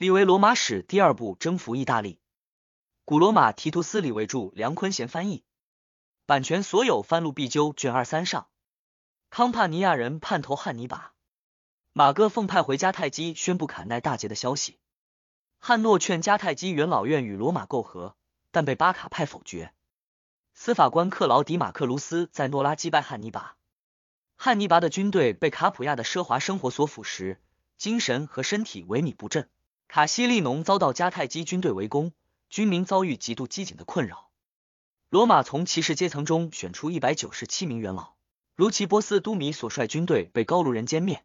立为罗马史第二部征服意大利。古罗马提图斯李维著，梁坤贤翻译。版权所有，翻录必究。卷二三上。康帕尼亚人叛投汉尼拔，马哥奉派回迦太基宣布坎奈大捷的消息。汉诺劝迦太基元老院与罗马媾和，但被巴卡派否决。司法官克劳迪马克卢斯在诺拉击败汉尼拔。汉尼拔的军队被卡普亚的奢华生活所腐蚀，精神和身体萎靡不振。卡西利农遭到迦太基军队围攻，军民遭遇极度饥馑的困扰。罗马从骑士阶层中选出一百九十七名元老，如奇波斯都米所率军队被高卢人歼灭。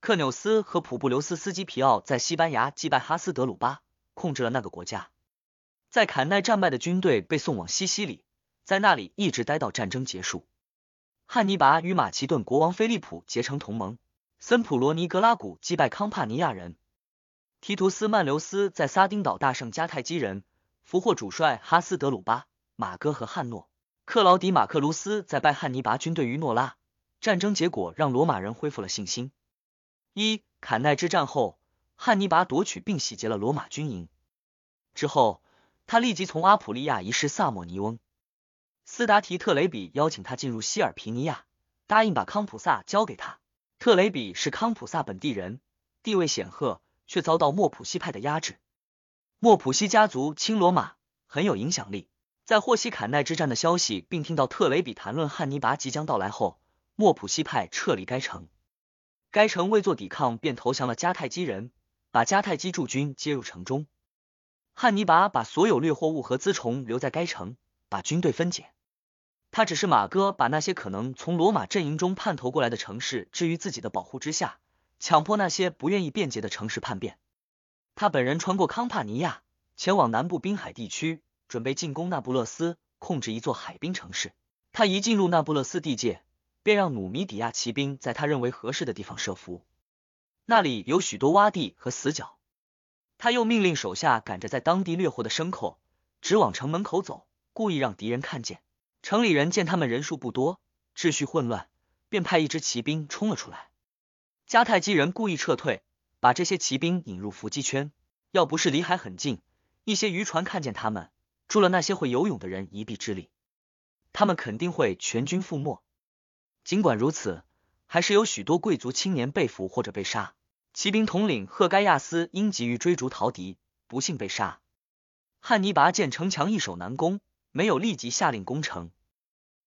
克纽斯和普布留斯斯基皮奥在西班牙击败哈斯德鲁巴，控制了那个国家。在坎奈战败的军队被送往西西里，在那里一直待到战争结束。汉尼拔与马其顿国王菲利普结成同盟，森普罗尼格拉古击败康帕尼亚人。提图斯曼留斯在撒丁岛大胜迦太基人，俘获主帅哈斯德鲁巴、马哥和汉诺。克劳迪马克卢斯在拜汉尼拔军队于诺拉，战争结果让罗马人恢复了信心。一坎奈之战后，汉尼拔夺取并洗劫了罗马军营。之后，他立即从阿普利亚移师萨莫尼翁。斯达提特雷比邀请他进入希尔皮尼亚，答应把康普萨交给他。特雷比是康普萨本地人，地位显赫。却遭到莫普西派的压制。莫普西家族亲罗马，很有影响力。在霍西坎奈之战的消息，并听到特雷比谈论汉尼拔即将到来后，莫普西派撤离该城。该城未作抵抗，便投降了迦太基人，把迦太基驻军接入城中。汉尼拔把所有掠获物和辎重留在该城，把军队分解。他只是马哥把那些可能从罗马阵营中叛投过来的城市置于自己的保护之下。强迫那些不愿意辩解的城市叛变。他本人穿过康帕尼亚，前往南部滨海地区，准备进攻那不勒斯，控制一座海滨城市。他一进入那不勒斯地界，便让努米底亚骑兵在他认为合适的地方设伏，那里有许多洼地和死角。他又命令手下赶着在当地掠获的牲口，直往城门口走，故意让敌人看见。城里人见他们人数不多，秩序混乱，便派一支骑兵冲了出来。迦太基人故意撤退，把这些骑兵引入伏击圈。要不是离海很近，一些渔船看见他们，助了那些会游泳的人一臂之力，他们肯定会全军覆没。尽管如此，还是有许多贵族青年被俘或者被杀。骑兵统领赫盖亚斯因急于追逐逃敌，不幸被杀。汉尼拔见城墙易守难攻，没有立即下令攻城。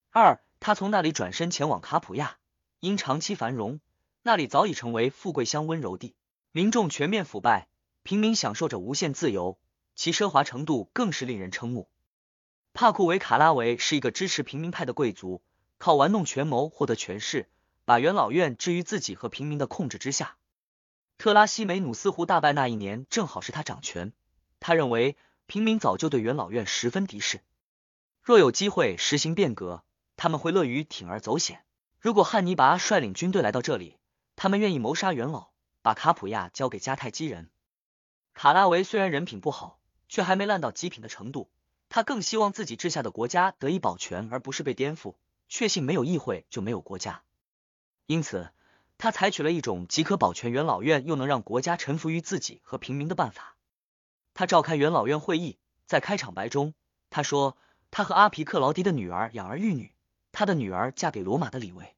二，他从那里转身前往卡普亚，因长期繁荣。那里早已成为富贵乡温柔地，民众全面腐败，平民享受着无限自由，其奢华程度更是令人瞠目。帕库维卡拉维是一个支持平民派的贵族，靠玩弄权谋获得权势，把元老院置于自己和平民的控制之下。特拉西梅努斯湖大败那一年，正好是他掌权。他认为平民早就对元老院十分敌视，若有机会实行变革，他们会乐于铤而走险。如果汉尼拔率领军队来到这里，他们愿意谋杀元老，把卡普亚交给迦太基人。卡拉维虽然人品不好，却还没烂到极品的程度。他更希望自己治下的国家得以保全，而不是被颠覆。确信没有议会就没有国家，因此他采取了一种即可保全元老院，又能让国家臣服于自己和平民的办法。他召开元老院会议，在开场白中，他说他和阿皮克劳迪的女儿养儿育女，他的女儿嫁给罗马的李维，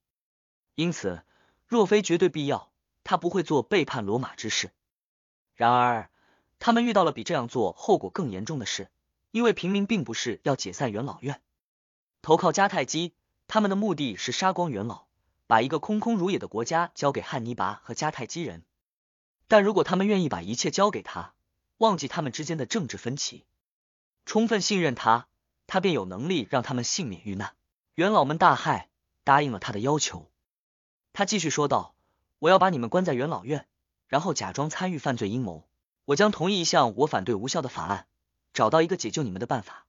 因此。若非绝对必要，他不会做背叛罗马之事。然而，他们遇到了比这样做后果更严重的事，因为平民并不是要解散元老院，投靠迦太基，他们的目的是杀光元老，把一个空空如也的国家交给汉尼拔和迦太基人。但如果他们愿意把一切交给他，忘记他们之间的政治分歧，充分信任他，他便有能力让他们幸免遇难。元老们大骇，答应了他的要求。他继续说道：“我要把你们关在元老院，然后假装参与犯罪阴谋。我将同意一项我反对无效的法案，找到一个解救你们的办法。”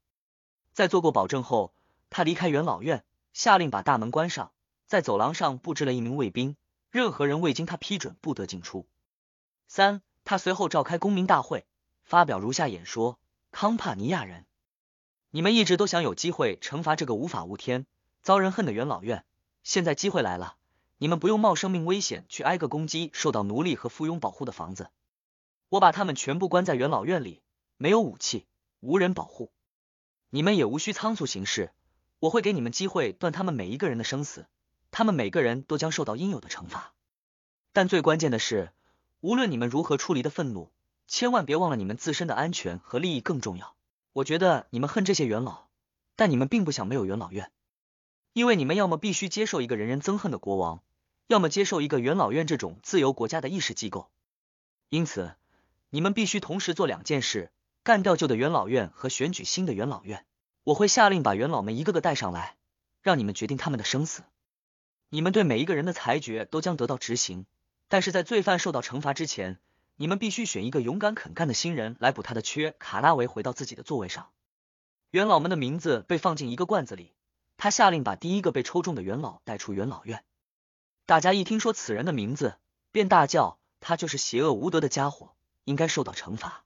在做过保证后，他离开元老院，下令把大门关上，在走廊上布置了一名卫兵，任何人未经他批准不得进出。三，他随后召开公民大会，发表如下演说：“康帕尼亚人，你们一直都想有机会惩罚这个无法无天、遭人恨的元老院，现在机会来了。”你们不用冒生命危险去挨个攻击受到奴隶和附庸保护的房子。我把他们全部关在元老院里，没有武器，无人保护。你们也无需仓促行事，我会给你们机会断他们每一个人的生死，他们每个人都将受到应有的惩罚。但最关键的是，无论你们如何处理的愤怒，千万别忘了你们自身的安全和利益更重要。我觉得你们恨这些元老，但你们并不想没有元老院，因为你们要么必须接受一个人人憎恨的国王，要么接受一个元老院这种自由国家的议事机构。因此，你们必须同时做两件事：干掉旧的元老院和选举新的元老院。我会下令把元老们一个个带上来，让你们决定他们的生死。你们对每一个人的裁决都将得到执行，但是在罪犯受到惩罚之前。你们必须选一个勇敢肯干的新人来补他的缺。卡拉维回到自己的座位上，元老们的名字被放进一个罐子里。他下令把第一个被抽中的元老带出元老院。大家一听说此人的名字，便大叫：“他就是邪恶无德的家伙，应该受到惩罚。”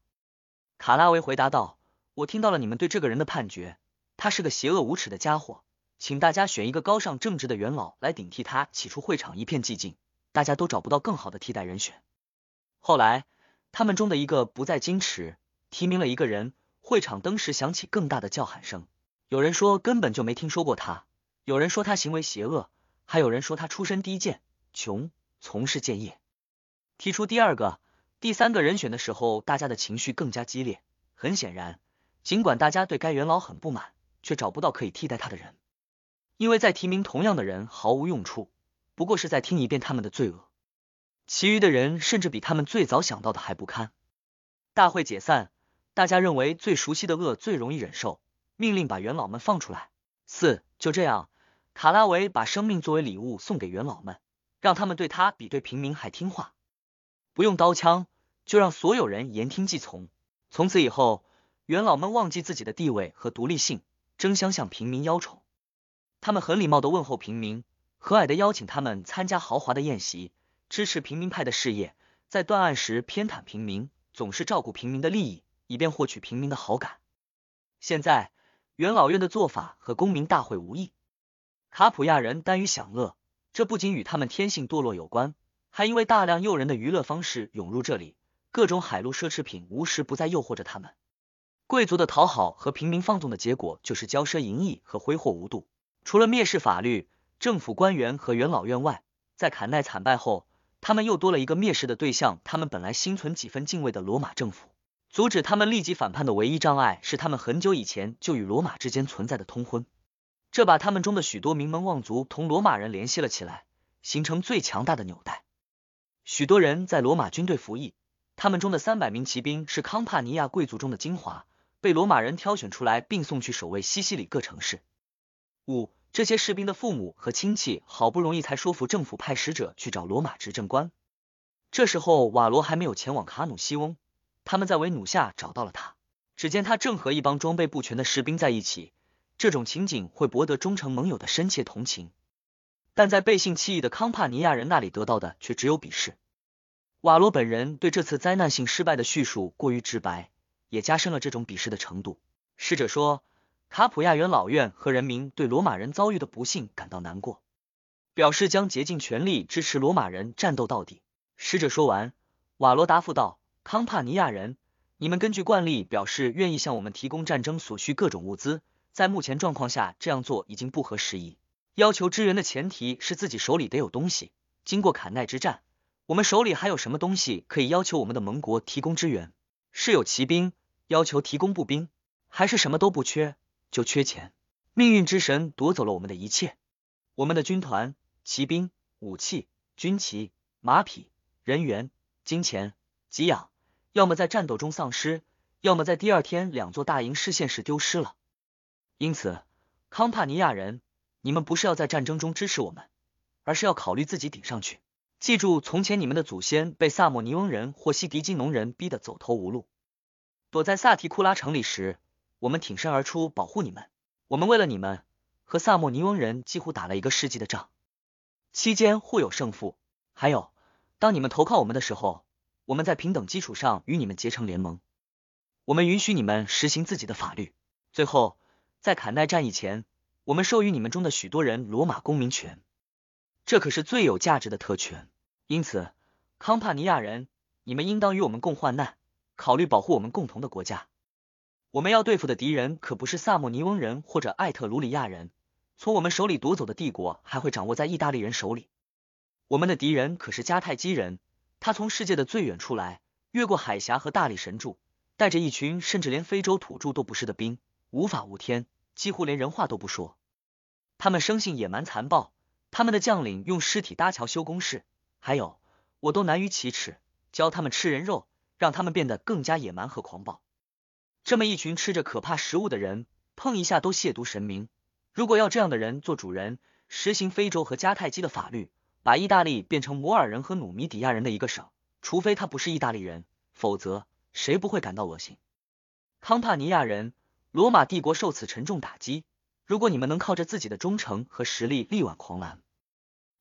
卡拉维回答道：“我听到了你们对这个人的判决，他是个邪恶无耻的家伙，请大家选一个高尚正直的元老来顶替他。”起初会场一片寂静，大家都找不到更好的替代人选。后来，他们中的一个不再矜持，提名了一个人。会场登时响起更大的叫喊声。有人说根本就没听说过他，有人说他行为邪恶，还有人说他出身低贱、穷，从事贱业。提出第二个、第三个人选的时候，大家的情绪更加激烈。很显然，尽管大家对该元老很不满，却找不到可以替代他的人，因为再提名同样的人毫无用处，不过是在听一遍他们的罪恶。其余的人甚至比他们最早想到的还不堪。大会解散，大家认为最熟悉的恶最容易忍受，命令把元老们放出来。四，就这样，卡拉维把生命作为礼物送给元老们，让他们对他比对平民还听话，不用刀枪，就让所有人言听计从。从此以后，元老们忘记自己的地位和独立性，争相向平民邀宠。他们很礼貌的问候平民，和蔼的邀请他们参加豪华的宴席。支持平民派的事业，在断案时偏袒平民，总是照顾平民的利益，以便获取平民的好感。现在元老院的做法和公民大会无异。卡普亚人耽于享乐，这不仅与他们天性堕落有关，还因为大量诱人的娱乐方式涌入这里，各种海陆奢侈品无时不在诱惑着他们。贵族的讨好和平民放纵的结果，就是骄奢淫逸和挥霍无度。除了蔑视法律、政府官员和元老院外，在坎奈惨败后。他们又多了一个蔑视的对象。他们本来心存几分敬畏的罗马政府，阻止他们立即反叛的唯一障碍是他们很久以前就与罗马之间存在的通婚，这把他们中的许多名门望族同罗马人联系了起来，形成最强大的纽带。许多人在罗马军队服役，他们中的三百名骑兵是康帕尼亚贵族中的精华，被罗马人挑选出来并送去守卫西西里各城市。五。这些士兵的父母和亲戚好不容易才说服政府派使者去找罗马执政官。这时候瓦罗还没有前往卡努西翁，他们在维努下找到了他。只见他正和一帮装备不全的士兵在一起，这种情景会博得忠诚盟友的深切同情，但在背信弃义的康帕尼亚人那里得到的却只有鄙视。瓦罗本人对这次灾难性失败的叙述过于直白，也加深了这种鄙视的程度。使者说。卡普亚元老院和人民对罗马人遭遇的不幸感到难过，表示将竭尽全力支持罗马人战斗到底。使者说完，瓦罗答复道：“康帕尼亚人，你们根据惯例表示愿意向我们提供战争所需各种物资，在目前状况下这样做已经不合时宜。要求支援的前提是自己手里得有东西。经过坎奈之战，我们手里还有什么东西可以要求我们的盟国提供支援？是有骑兵，要求提供步兵，还是什么都不缺？”就缺钱，命运之神夺走了我们的一切，我们的军团、骑兵、武器、军旗、马匹、人员、金钱、给养，要么在战斗中丧失，要么在第二天两座大营失陷时丢失了。因此，康帕尼亚人，你们不是要在战争中支持我们，而是要考虑自己顶上去。记住，从前你们的祖先被萨莫尼翁人或西迪基农人逼得走投无路，躲在萨提库拉城里时。我们挺身而出保护你们，我们为了你们和萨莫尼翁人几乎打了一个世纪的仗，期间互有胜负。还有，当你们投靠我们的时候，我们在平等基础上与你们结成联盟，我们允许你们实行自己的法律。最后，在坎奈战役前，我们授予你们中的许多人罗马公民权，这可是最有价值的特权。因此，康帕尼亚人，你们应当与我们共患难。考虑保护我们共同的国家。我们要对付的敌人可不是萨莫尼翁人或者艾特鲁里亚人，从我们手里夺走的帝国还会掌握在意大利人手里。我们的敌人可是迦太基人，他从世界的最远处来，越过海峡和大理神柱，带着一群甚至连非洲土著都不是的兵，无法无天，几乎连人话都不说。他们生性野蛮残暴，他们的将领用尸体搭桥修工事，还有我都难于启齿，教他们吃人肉，让他们变得更加野蛮和狂暴。这么一群吃着可怕食物的人，碰一下都亵渎神明。如果要这样的人做主人，实行非洲和迦太基的法律。把意大利变成摩尔人和努米底亚人的一个省，除非他不是意大利人，否则谁不会感到恶心？康帕尼亚人，罗马帝国受此沉重打击。如果你们能靠着自己的忠诚和实力力挽狂澜，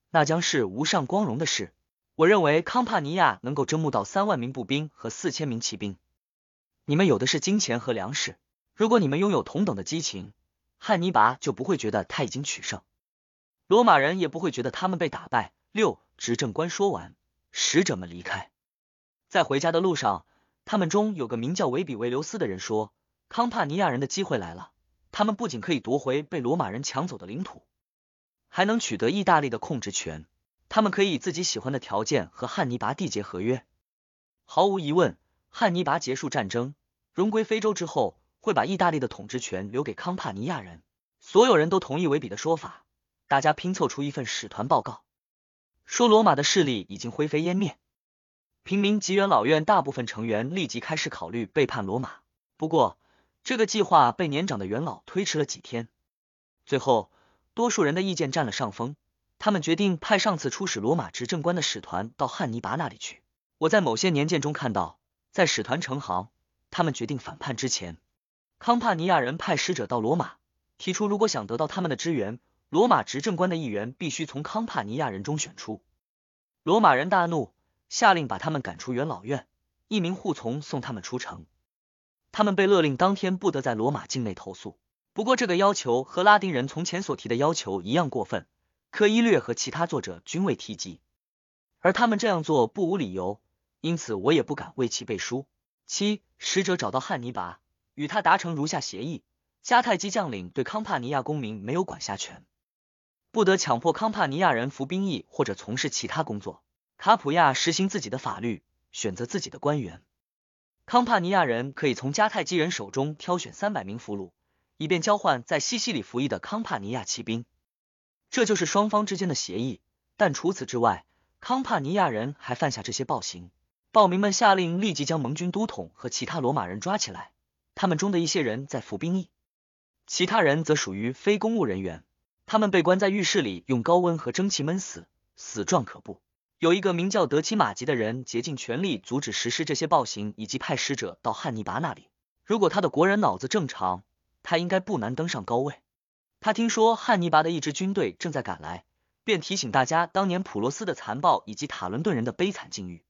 那将是无上光荣的事。我认为康帕尼亚能够征募到三万名步兵和四千名骑兵。你们有的是金钱和粮食。如果你们拥有同等的激情，汉尼拔就不会觉得他已经取胜，罗马人也不会觉得他们被打败。六执政官说完，使者们离开。在回家的路上，他们中有个名叫维比维留斯的人说：“康帕尼亚人的机会来了，他们不仅可以夺回被罗马人抢走的领土，还能取得意大利的控制权。他们可以以自己喜欢的条件和汉尼拔缔结合约。毫无疑问，汉尼拔结束战争，荣归非洲之后，会把意大利的统治权留给康帕尼亚人。所有人都同意维比的说法，大家拼凑出一份使团报告。”说罗马的势力已经灰飞烟灭，平民及元老院大部分成员立即开始考虑背叛罗马。不过，这个计划被年长的元老推迟了几天。最后，多数人的意见占了上风，他们决定派上次出使罗马执政官的使团到汉尼拔那里去。我在某些年鉴中看到，在使团成行，他们决定反叛之前，康帕尼亚人派使者到罗马，提出如果想得到他们的支援。罗马执政官的议员必须从康帕尼亚人中选出。罗马人大怒，下令把他们赶出元老院，一名护从送他们出城。他们被勒令当天不得在罗马境内投诉。不过，这个要求和拉丁人从前所提的要求一样过分，科伊略和其他作者均未提及。而他们这样做不无理由，因此我也不敢为其背书。七使者找到汉尼拔，与他达成如下协议：迦太基将领对康帕尼亚公民没有管辖权。不得强迫康帕尼亚人服兵役或者从事其他工作。卡普亚实行自己的法律，选择自己的官员。康帕尼亚人可以从迦太基人手中挑选三百名俘虏，以便交换在西西里服役的康帕尼亚骑兵。这就是双方之间的协议。但除此之外，康帕尼亚人还犯下这些暴行。暴民们下令立即将盟军都统和其他罗马人抓起来，他们中的一些人在服兵役，其他人则属于非公务人员。他们被关在浴室里，用高温和蒸汽闷死，死状可怖。有一个名叫德奇马吉的人，竭尽全力阻止实施这些暴行，以及派使者到汉尼拔那里。如果他的国人脑子正常，他应该不难登上高位。他听说汉尼拔的一支军队正在赶来，便提醒大家当年普罗斯的残暴以及塔伦顿人的悲惨境遇。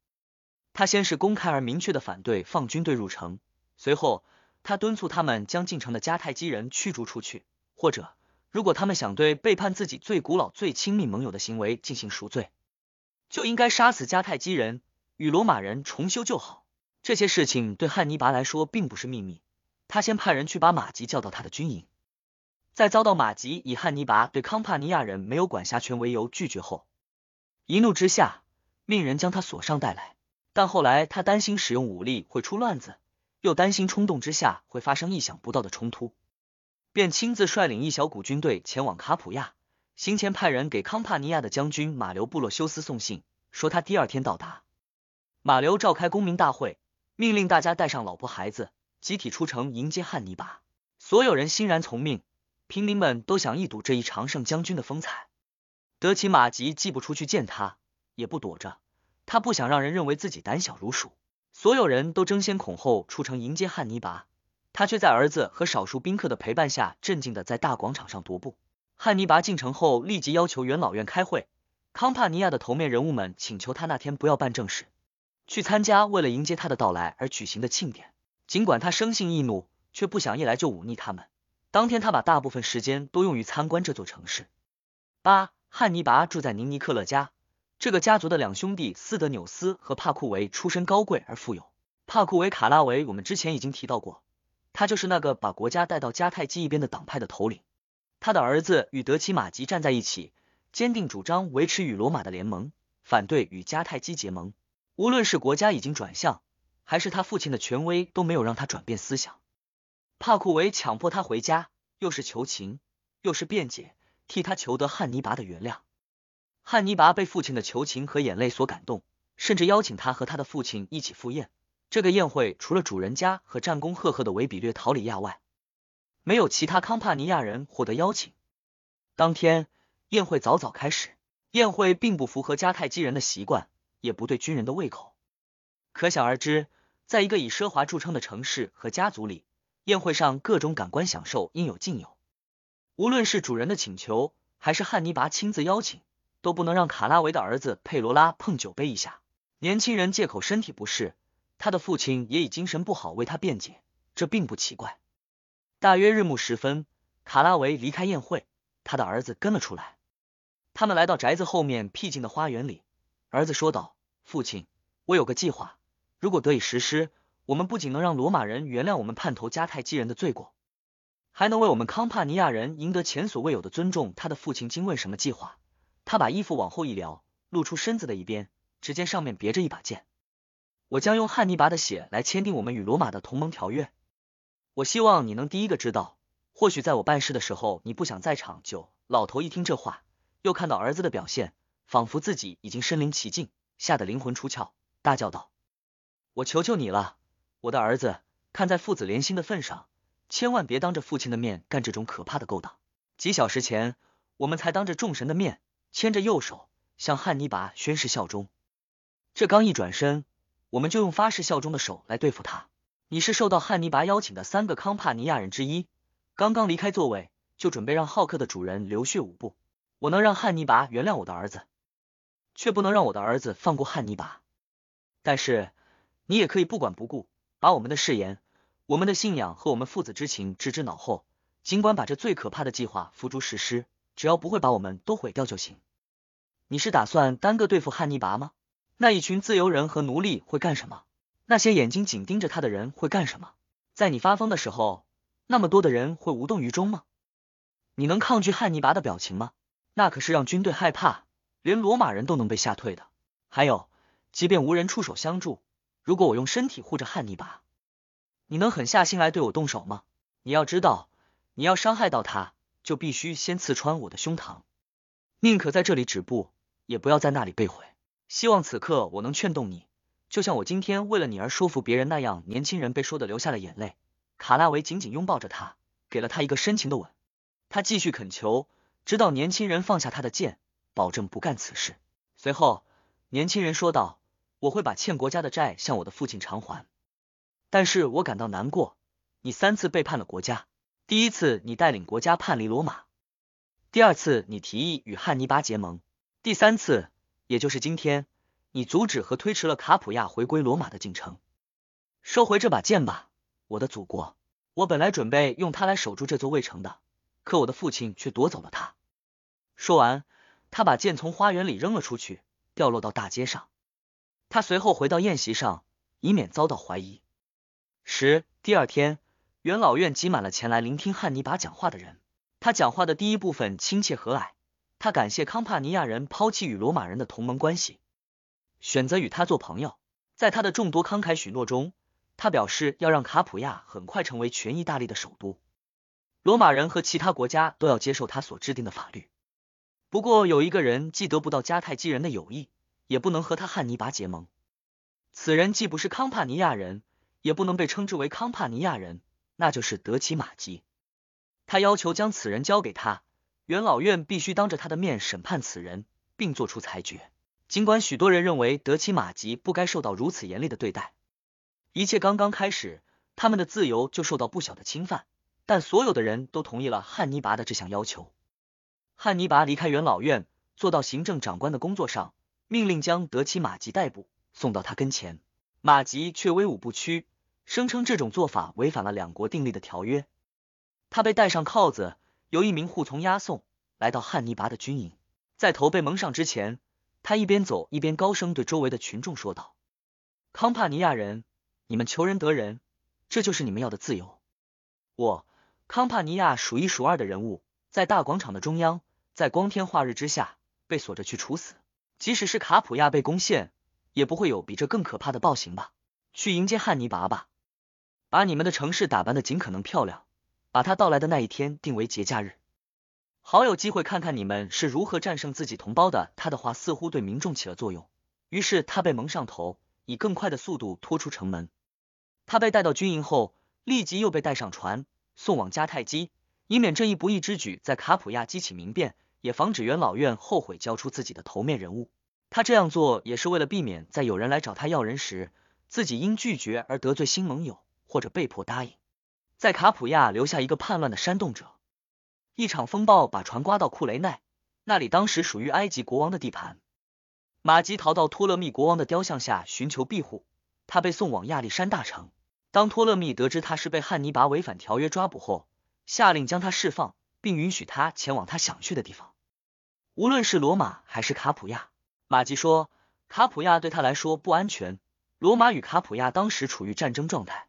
他先是公开而明确的反对放军队入城，随后他敦促他们将进城的迦太基人驱逐出去，或者。如果他们想对背叛自己最古老、最亲密盟友的行为进行赎罪，就应该杀死迦太基人，与罗马人重修旧好。这些事情对汉尼拔来说并不是秘密。他先派人去把马吉叫到他的军营，在遭到马吉以汉尼拔对康帕尼亚人没有管辖权为由拒绝后，一怒之下命人将他锁上带来。但后来他担心使用武力会出乱子，又担心冲动之下会发生意想不到的冲突。便亲自率领一小股军队前往卡普亚，行前派人给康帕尼亚的将军马留布洛修斯送信，说他第二天到达。马留召开公民大会，命令大家带上老婆孩子，集体出城迎接汉尼拔。所有人欣然从命，平民们都想一睹这一常胜将军的风采。德奇马吉既不出去见他，也不躲着，他不想让人认为自己胆小如鼠。所有人都争先恐后出城迎接汉尼拔。他却在儿子和少数宾客的陪伴下，镇静的在大广场上踱步。汉尼拔进城后，立即要求元老院开会。康帕尼亚的头面人物们请求他那天不要办正事，去参加为了迎接他的到来而举行的庆典。尽管他生性易怒，却不想一来就忤逆他们。当天，他把大部分时间都用于参观这座城市。八，汉尼拔住在尼尼克勒家。这个家族的两兄弟斯德纽斯和帕库维出身高贵而富有。帕库维卡拉维，我们之前已经提到过，他就是那个把国家带到迦太基一边的党派的头领。他的儿子与德奇马吉站在一起，坚定主张维持与罗马的联盟，反对与迦太基结盟。无论是国家已经转向，还是他父亲的权威都没有让他转变思想。帕库维强迫他回家，又是求情，又是辩解，替他求得汉尼拔的原谅。汉尼拔被父亲的求情和眼泪所感动，甚至邀请他和他的父亲一起赴宴。这个宴会除了主人家和战功赫赫的维比略陶里亚外，没有其他康帕尼亚人获得邀请。当天宴会早早开始，宴会并不符合迦太基人的习惯。也不对军人的胃口，可想而知，在一个以奢华著称的城市和家族里，宴会上各种感官享受应有尽有。无论是主人的请求，还是汉尼拔亲自邀请，都不能让卡拉维的儿子佩罗拉碰酒杯一下。年轻人借口身体不适，他的父亲也以精神不好为他辩解，这并不奇怪。大约日暮时分，卡拉维离开宴会，他的儿子跟了出来。他们来到宅子后面僻静的花园里。儿子说道：“父亲，我有个计划，如果得以实施，我们不仅能让罗马人原谅我们叛投迦太基人的罪过，还能为我们康帕尼亚人赢得前所未有的尊重。”他的父亲惊问：“什么计划？”他把衣服往后一撩，露出身子的一边，只见上面别着一把剑。我将用汉尼拔的血来签订我们与罗马的同盟条约。我希望你能第一个知道，或许在我办事的时候你不想在场。就老头一听这话，又看到儿子的表现。仿佛自己已经身临其境，吓得灵魂出窍，大叫道：“我求求你了，我的儿子，看在父子连心的份上，千万别当着父亲的面干这种可怕的勾当。几小时前，我们才当着众神的面，牵着右手向汉尼拔宣誓效忠。这刚一转身，我们就用发誓效忠的手来对付他。你是受到汉尼拔邀请的三个康帕尼亚人之一，刚刚离开座位，就准备让浩克的主人流血五步。我能让汉尼拔原谅我的儿子。”却不能让我的儿子放过汉尼拔。但是你也可以不管不顾，把我们的誓言、我们的信仰和我们父子之情置之脑后，尽管把这最可怕的计划付诸实施，只要不会把我们都毁掉就行。你是打算单个对付汉尼拔吗？那一群自由人和奴隶会干什么？那些眼睛紧盯着他的人会干什么？在你发疯的时候，那么多的人会无动于衷吗？你能抗拒汉尼拔的表情吗？那可是让军队害怕。连罗马人都能被吓退的。还有，即便无人出手相助，如果我用身体护着汉尼拔，你能狠下心来对我动手吗？你要知道，你要伤害到他，就必须先刺穿我的胸膛。宁可在这里止步，也不要在那里被毁。希望此刻我能劝动你，就像我今天为了你而说服别人那样。年轻人被说的流下了眼泪。卡拉维紧紧拥抱着他，给了他一个深情的吻。他继续恳求，直到年轻人放下他的剑。保证不干此事。随后，年轻人说道：“我会把欠国家的债向我的父亲偿还。但是我感到难过。你三次背叛了国家。第一次，你带领国家叛离罗马；第二次，你提议与汉尼拔结盟；第三次，也就是今天，你阻止和推迟了卡普亚回归罗马的进程。收回这把剑吧，我的祖国。我本来准备用它来守住这座卫城的，可我的父亲却夺走了它。”说完。他把剑从花园里扔了出去，掉落到大街上。他随后回到宴席上，以免遭到怀疑。十第二天，元老院挤满了前来聆听汉尼拔讲话的人。他讲话的第一部分亲切和蔼，他感谢康帕尼亚人抛弃与罗马人的同盟关系，选择与他做朋友。在他的众多慷慨许诺中，他表示要让卡普亚很快成为全意大利的首都，罗马人和其他国家都要接受他所制定的法律。不过有一个人既得不到迦太基人的友谊，也不能和他汉尼拔结盟。此人既不是康帕尼亚人，也不能被称之为康帕尼亚人，那就是德奇马吉。他要求将此人交给他，元老院必须当着他的面审判此人，并作出裁决。尽管许多人认为德奇马吉不该受到如此严厉的对待，一切刚刚开始，他们的自由就受到不小的侵犯，但所有的人都同意了汉尼拔的这项要求。汉尼拔离开元老院，坐到行政长官的工作上，命令将德奇马吉逮捕，送到他跟前。马吉却威武不屈，声称这种做法违反了两国订立的条约。他被戴上铐子，由一名护从押送，来到汉尼拔的军营。在头被蒙上之前，他一边走一边高声对周围的群众说道：“康帕尼亚人，你们求人得人，这就是你们要的自由。我康帕尼亚数一数二的人物，在大广场的中央，在光天化日之下被锁着去处死。即使是卡普亚被攻陷，也不会有比这更可怕的暴行吧？去迎接汉尼拔吧，把你们的城市打扮的尽可能漂亮，把他到来的那一天定为节假日，好有机会看看你们是如何战胜自己同胞的。他的话似乎对民众起了作用，于是他被蒙上头，以更快的速度拖出城门。他被带到军营后，立即又被带上船，送往迦太基，以免这一不义之举在卡普亚激起民变。也防止元老院后悔交出自己的头面人物。他这样做也是为了避免在有人来找他要人时，自己因拒绝而得罪新盟友，或者被迫答应，在卡普亚留下一个叛乱的煽动者。一场风暴把船刮到库雷奈，那里当时属于埃及国王的地盘。马吉逃到托勒密国王的雕像下寻求庇护，他被送往亚历山大城。当托勒密得知他是被汉尼拔违反条约抓捕后，下令将他释放。并允许他前往他想去的地方，无论是罗马还是卡普亚。马吉说，卡普亚对他来说不安全。罗马与卡普亚当时处于战争状态，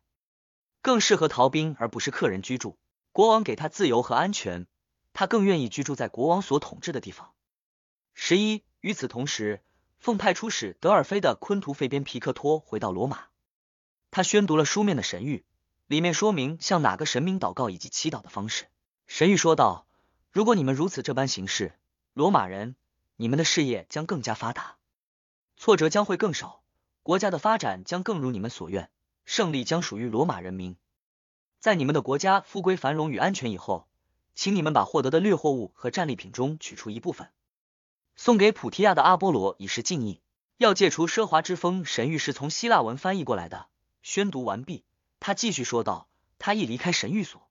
更适合逃兵而不是客人居住。国王给他自由和安全，他更愿意居住在国王所统治的地方。十一，与此同时，奉派出使德尔菲的昆图费边皮克托回到罗马，他宣读了书面的神谕，里面说明向哪个神明祷告以及祈祷的方式。神谕说道：“如果你们如此这般行事，罗马人，你们的事业将更加发达，挫折将会更少，国家的发展将更如你们所愿，胜利将属于罗马人民。在你们的国家富归繁荣与安全以后，请你们把获得的掠货物和战利品中取出一部分，送给普提亚的阿波罗以示敬意。要戒除奢华之风。”神谕是从希腊文翻译过来的。宣读完毕，他继续说道：“他一离开神谕所。”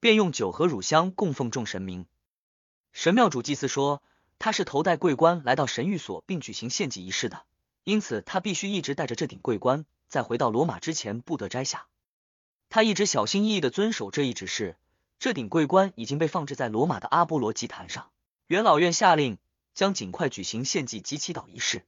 便用酒和乳香供奉众神明。神庙主祭司说，他是头戴桂冠来到神谕所并举行献祭仪式的，因此他必须一直带着这顶桂冠，在回到罗马之前不得摘下。他一直小心翼翼的遵守这一指示。这顶桂冠已经被放置在罗马的阿波罗祭坛上。元老院下令将尽快举行献祭及祈祷仪式。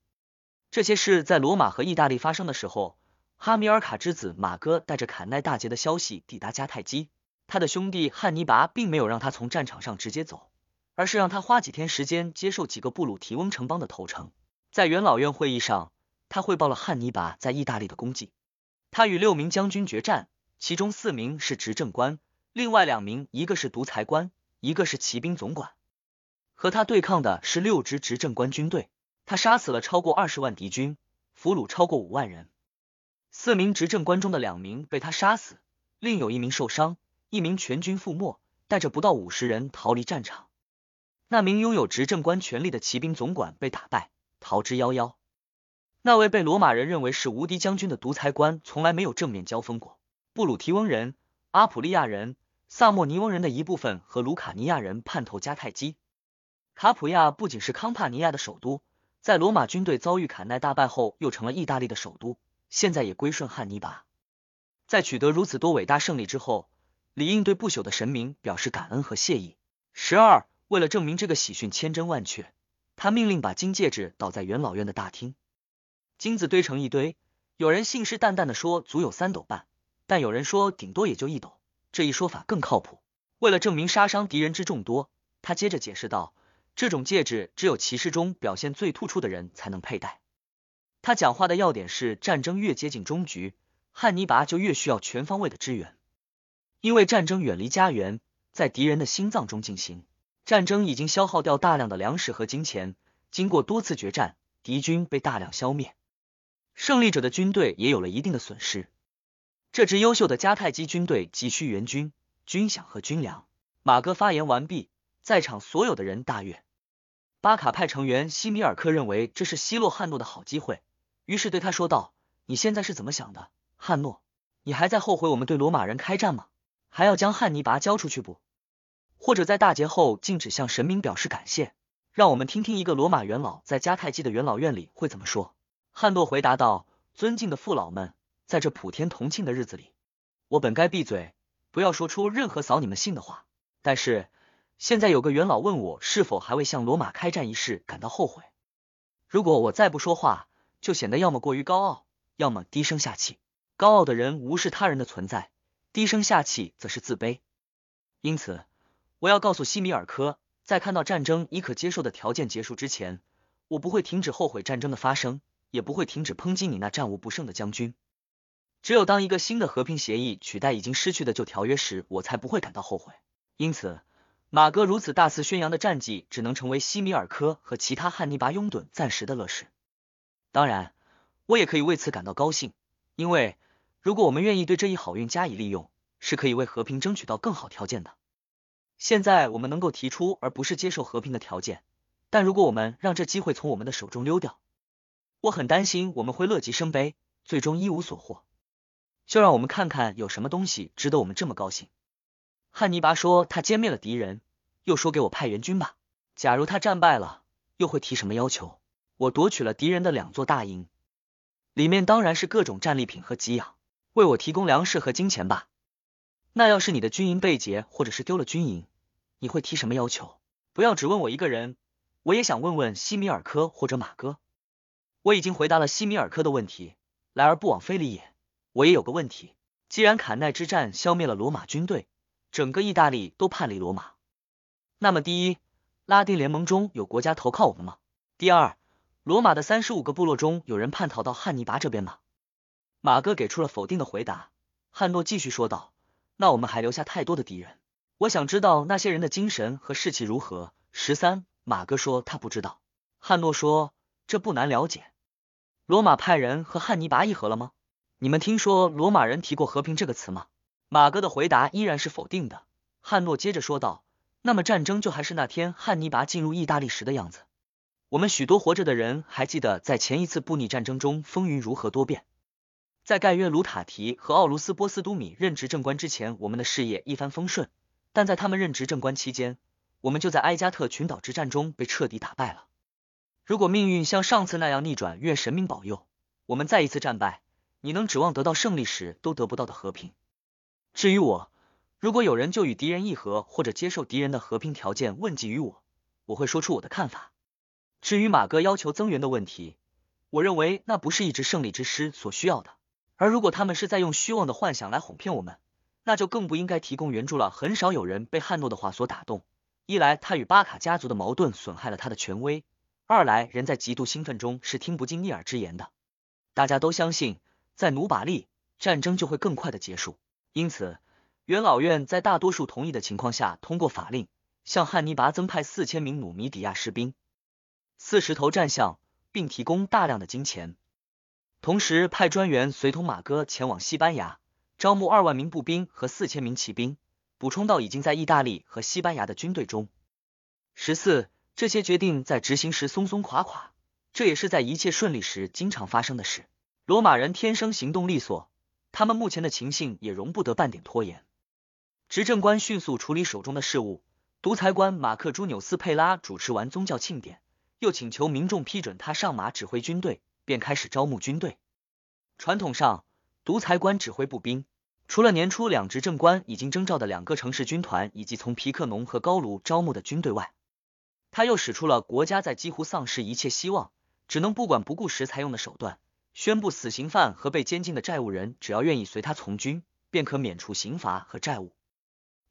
这些事在罗马和意大利发生的时候，哈米尔卡之子马哥带着坎奈大捷的消息抵达迦太基。他的兄弟汉尼拔并没有让他从战场上直接走，而是让他花几天时间接受几个布鲁提翁城邦的投诚。在元老院会议上，他汇报了汉尼拔在意大利的功绩。他与六名将军决战，其中四名是执政官，另外两名一个是独裁官，一个是骑兵总管。和他对抗的是六支执政官军队，他杀死了超过二十万敌军，俘虏超过五万人。四名执政官中的两名被他杀死，另有一名受伤。一名全军覆没，带着不到五十人逃离战场。那名拥有执政官权力的骑兵总管被打败，逃之夭夭。那位被罗马人认为是无敌将军的独裁官，从来没有正面交锋过。布鲁提翁人、阿普利亚人、萨莫尼翁人的一部分和卢卡尼亚人叛投迦太基。卡普亚不仅是康帕尼亚的首都，在罗马军队遭遇坎奈大败后，又成了意大利的首都，现在也归顺汉尼拔。在取得如此多伟大胜利之后。李应对不朽的神明表示感恩和谢意。十二，为了证明这个喜讯千真万确，他命令把金戒指倒在元老院的大厅，金子堆成一堆。有人信誓旦旦的说足有三斗半，但有人说顶多也就一斗。这一说法更靠谱。为了证明杀伤敌人之众多，他接着解释道：这种戒指只有骑士中表现最突出的人才能佩戴。他讲话的要点是：战争越接近终局，汉尼拔就越需要全方位的支援。因为战争远离家园，在敌人的心脏中进行。战争已经消耗掉大量的粮食和金钱。经过多次决战，敌军被大量消灭，胜利者的军队也有了一定的损失。这支优秀的迦太基军队急需援军、军饷和军粮。马哥发言完毕，在场所有的人大悦。巴卡派成员西米尔克认为这是奚落汉诺的好机会，于是对他说道：“你现在是怎么想的，汉诺？你还在后悔我们对罗马人开战吗？”还要将汉尼拔交出去不？或者在大捷后禁止向神明表示感谢？让我们听听一个罗马元老在迦太基的元老院里会怎么说。汉诺回答道：“尊敬的父老们，在这普天同庆的日子里，我本该闭嘴，不要说出任何扫你们兴的话。但是现在有个元老问我是否还为向罗马开战一事感到后悔。如果我再不说话，就显得要么过于高傲，要么低声下气。”高傲的人无视他人的存在，低声下气则是自卑。因此，我要告诉西米尔科，在看到战争以可接受的条件结束之前，我不会停止后悔战争的发生，也不会停止抨击你那战无不胜的将军。只有当一个新的和平协议取代已经失去的旧条约时，我才不会感到后悔。因此，马哥如此大肆宣扬的战绩，只能成为西米尔科和其他汉尼拔拥趸暂时的乐事。当然，我也可以为此感到高兴，因为如果我们愿意对这一好运加以利用，是可以为和平争取到更好条件的。现在我们能够提出而不是接受和平的条件，但如果我们让这机会从我们的手中溜掉，我很担心我们会乐极生悲，最终一无所获。就让我们看看有什么东西值得我们这么高兴。汉尼拔说他歼灭了敌人，又说给我派援军吧。假如他战败了，又会提什么要求？我夺取了敌人的两座大营，里面当然是各种战利品和给养，为我提供粮食和金钱吧。那要是你的军营被劫，或者是丢了军营，你会提什么要求？不要只问我一个人，我也想问问西米尔科或者马哥。我已经回答了西米尔科的问题，来而不往非礼也。我也有个问题，既然坎奈之战消灭了罗马军队，整个意大利都叛离罗马，那么第一，拉丁联盟中有国家投靠我们吗？第二，罗马的三十五个部落中有人叛逃到汉尼拔这边吗？马哥给出了否定的回答。汉诺继续说道：“那我们还留下太多的敌人，我想知道那些人的精神和士气如何。”十三，马哥说他不知道。汉诺说：“这不难了解，罗马派人和汉尼拔议和了吗？”你们听说罗马人提过和平这个词吗？马哥的回答依然是否定的。汉诺接着说道：“那么战争就还是那天汉尼拔进入意大利时的样子。我们许多活着的人还记得在前一次布匿战争中风云如何多变。在盖约鲁塔提和奥卢斯波斯都米任职政官之前，我们的事业一帆风顺；但在他们任职政官期间，我们就在埃加特群岛之战中被彻底打败了。如果命运像上次那样逆转，愿神明保佑，我们再一次战败。”你能指望得到胜利时都得不到的和平？至于我，如果有人就与敌人议和或者接受敌人的和平条件问及于我，我会说出我的看法。至于马哥要求增援的问题，我认为那不是一支胜利之师所需要的。而如果他们是在用虚妄的幻想来哄骗我们，那就更不应该提供援助了。很少有人被汉诺的话所打动。一来他与巴卡家族的矛盾损害了他的权威；二来人在极度兴奋中是听不进逆耳之言的。大家都相信。在努把力，战争就会更快的结束。因此，元老院在大多数同意的情况下，通过法令向汉尼拔增派四千名努米底亚士兵、四十头战象，并提供大量的金钱，同时派专员随同马哥前往西班牙，招募二万名步兵和四千名骑兵，补充到已经在意大利和西班牙的军队中。十四，这些决定在执行时松松垮垮，这也是在一切顺利时经常发生的事。罗马人天生行动利索，他们目前的情形也容不得半点拖延。执政官迅速处理手中的事务，独裁官马克·朱纽斯·佩拉主持完宗教庆典，又请求民众批准他上马指挥军队，便开始招募军队。传统上，独裁官指挥步兵，除了年初两执政官已经征召的两个城市军团以及从皮克农和高卢招募的军队外，他又使出了国家在几乎丧失一切希望，只能不管不顾时采用的手段。宣布死刑犯和被监禁的债务人，只要愿意随他从军，便可免除刑罚和债务。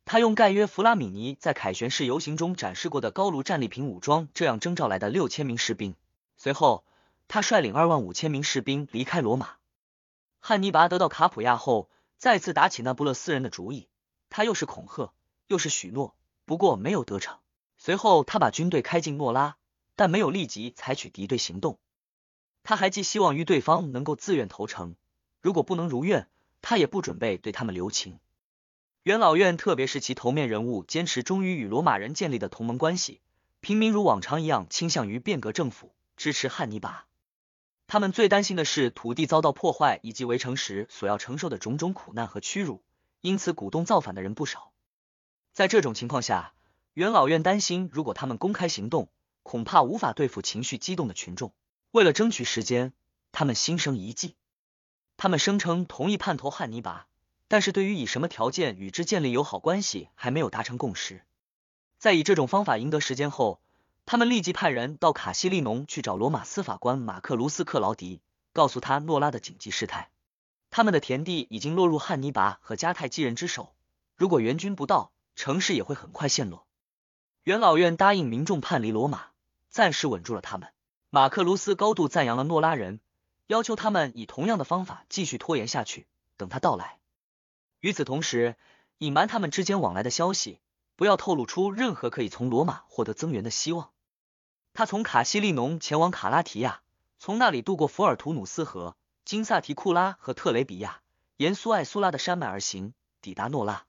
他用盖约·弗拉米尼在凯旋式游行中展示过的高卢战利品武装这样征召来的六千名士兵。随后，他率领二万五千名士兵离开罗马。汉尼拔得到卡普亚后，再次打起那不勒斯人的主意。他又是恐吓，又是许诺，不过没有得逞。随后，他把军队开进诺拉，但没有立即采取敌对行动。他还寄希望于对方能够自愿投诚，如果不能如愿，他也不准备对他们留情。元老院，特别是其头面人物，坚持忠于与罗马人建立的同盟关系。平民如往常一样倾向于变革政府，支持汉尼拔。他们最担心的是土地遭到破坏以及围城时所要承受的种种苦难和屈辱，因此鼓动造反的人不少。在这种情况下，元老院担心，如果他们公开行动，恐怕无法对付情绪激动的群众。为了争取时间，他们心生一计。他们声称同意叛投汉尼拔，但是对于以什么条件与之建立友好关系还没有达成共识。在以这种方法赢得时间后，他们立即派人到卡西利农去找罗马司法官马克卢斯克劳迪，告诉他诺拉的紧急事态。他们的田地已经落入汉尼拔和迦太基人之手，如果援军不到，城市也会很快陷落。元老院答应民众叛离罗马，暂时稳住了他们。马克卢斯高度赞扬了诺拉人，要求他们以同样的方法继续拖延下去，等他到来。与此同时，隐瞒他们之间往来的消息，不要透露出任何可以从罗马获得增援的希望。他从卡西利农前往卡拉提亚，从那里渡过福尔图努斯河、金萨提库拉和特雷比亚，沿苏艾苏拉的山脉而行，抵达诺拉。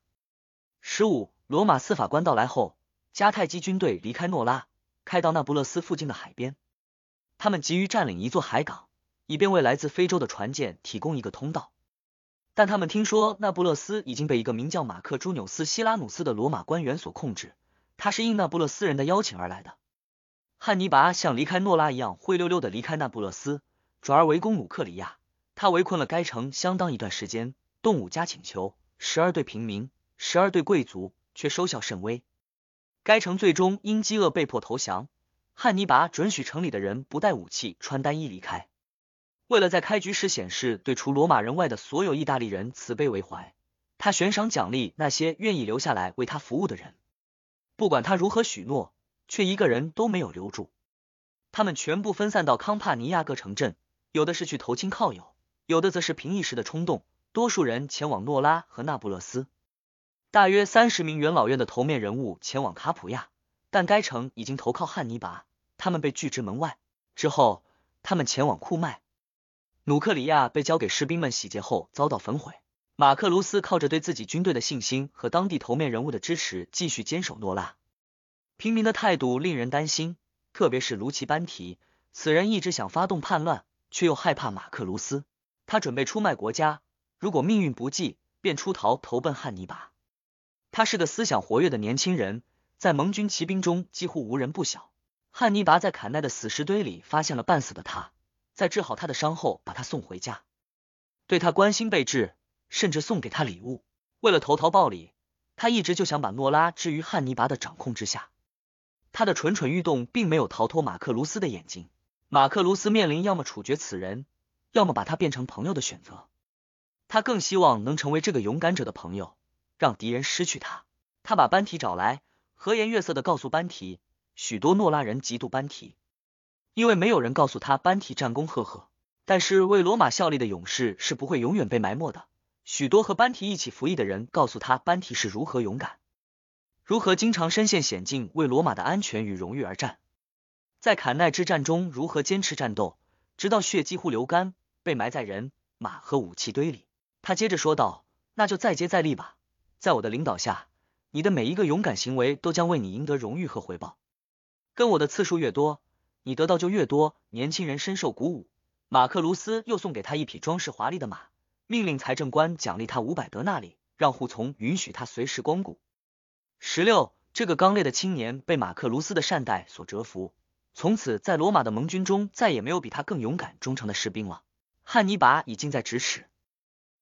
十五，罗马司法官到来后，迦太基军队离开诺拉，开到那不勒斯附近的海边。他们急于占领一座海港，以便为来自非洲的船舰提供一个通道。但他们听说那不勒斯已经被一个名叫马克朱纽斯希拉努斯的罗马官员所控制，他是应那不勒斯人的邀请而来的。汉尼拔像离开诺拉一样灰溜溜的离开那不勒斯，转而围攻努克里亚。他围困了该城相当一段时间，动武加请求，十二对平民，十二对贵族却收效甚微。该城最终因饥饿被迫投降。汉尼拔准许城里的人不带武器，穿单衣离开。为了在开局时显示对除罗马人外的所有意大利人慈悲为怀，他悬赏奖励那些愿意留下来为他服务的人。不管他如何许诺，却一个人都没有留住。他们全部分散到康帕尼亚各城镇，有的是去投亲靠友，有的则是凭一时的冲动。多数人前往诺拉和那不勒斯。大约三十名元老院的头面人物前往卡普亚，但该城已经投靠汉尼拔，他们被拒之门外。之后，他们前往库麦。努克里亚被交给士兵们洗劫后遭到焚毁。马克卢斯靠着对自己军队的信心和当地头面人物的支持，继续坚守诺拉。平民的态度令人担心，特别是卢奇班提，此人一直想发动叛乱，却又害怕马克卢斯。他准备出卖国家，如果命运不济，便出逃投奔汉尼拔。他是个思想活跃的年轻人，在盟军骑兵中几乎无人不晓。汉尼拔在坎奈的死尸堆里发现了半死的他。在治好他的伤后，把他送回家，对他关心备至，甚至送给他礼物。为了投桃报李，他一直就想把诺拉置于汉尼拔的掌控之下。他的蠢蠢欲动并没有逃脱马克卢斯的眼睛。马克卢斯面临要么处决此人，要么把他变成朋友的选择。他更希望能成为这个勇敢者的朋友，让敌人失去他。他把班提找来，和颜悦色的告诉班提，许多诺拉人嫉妒班提。因为没有人告诉他班提战功赫赫，但是为罗马效力的勇士是不会永远被埋没的。许多和班提一起服役的人告诉他班提是如何勇敢，如何经常身陷险境为罗马的安全与荣誉而战，在坎奈之战中如何坚持战斗，直到血几乎流干，被埋在人马和武器堆里。他接着说道：“那就再接再厉吧，在我的领导下，你的每一个勇敢行为都将为你赢得荣誉和回报。跟我的次数越多。”你得到就越多。年轻人深受鼓舞。马克卢斯又送给他一匹装饰华丽的马，命令财政官奖励他五百德纳里，让护从允许他随时光顾。十六，这个刚烈的青年被马克卢斯的善待所折服，从此在罗马的盟军中再也没有比他更勇敢忠诚的士兵了。汉尼拔已近在咫尺，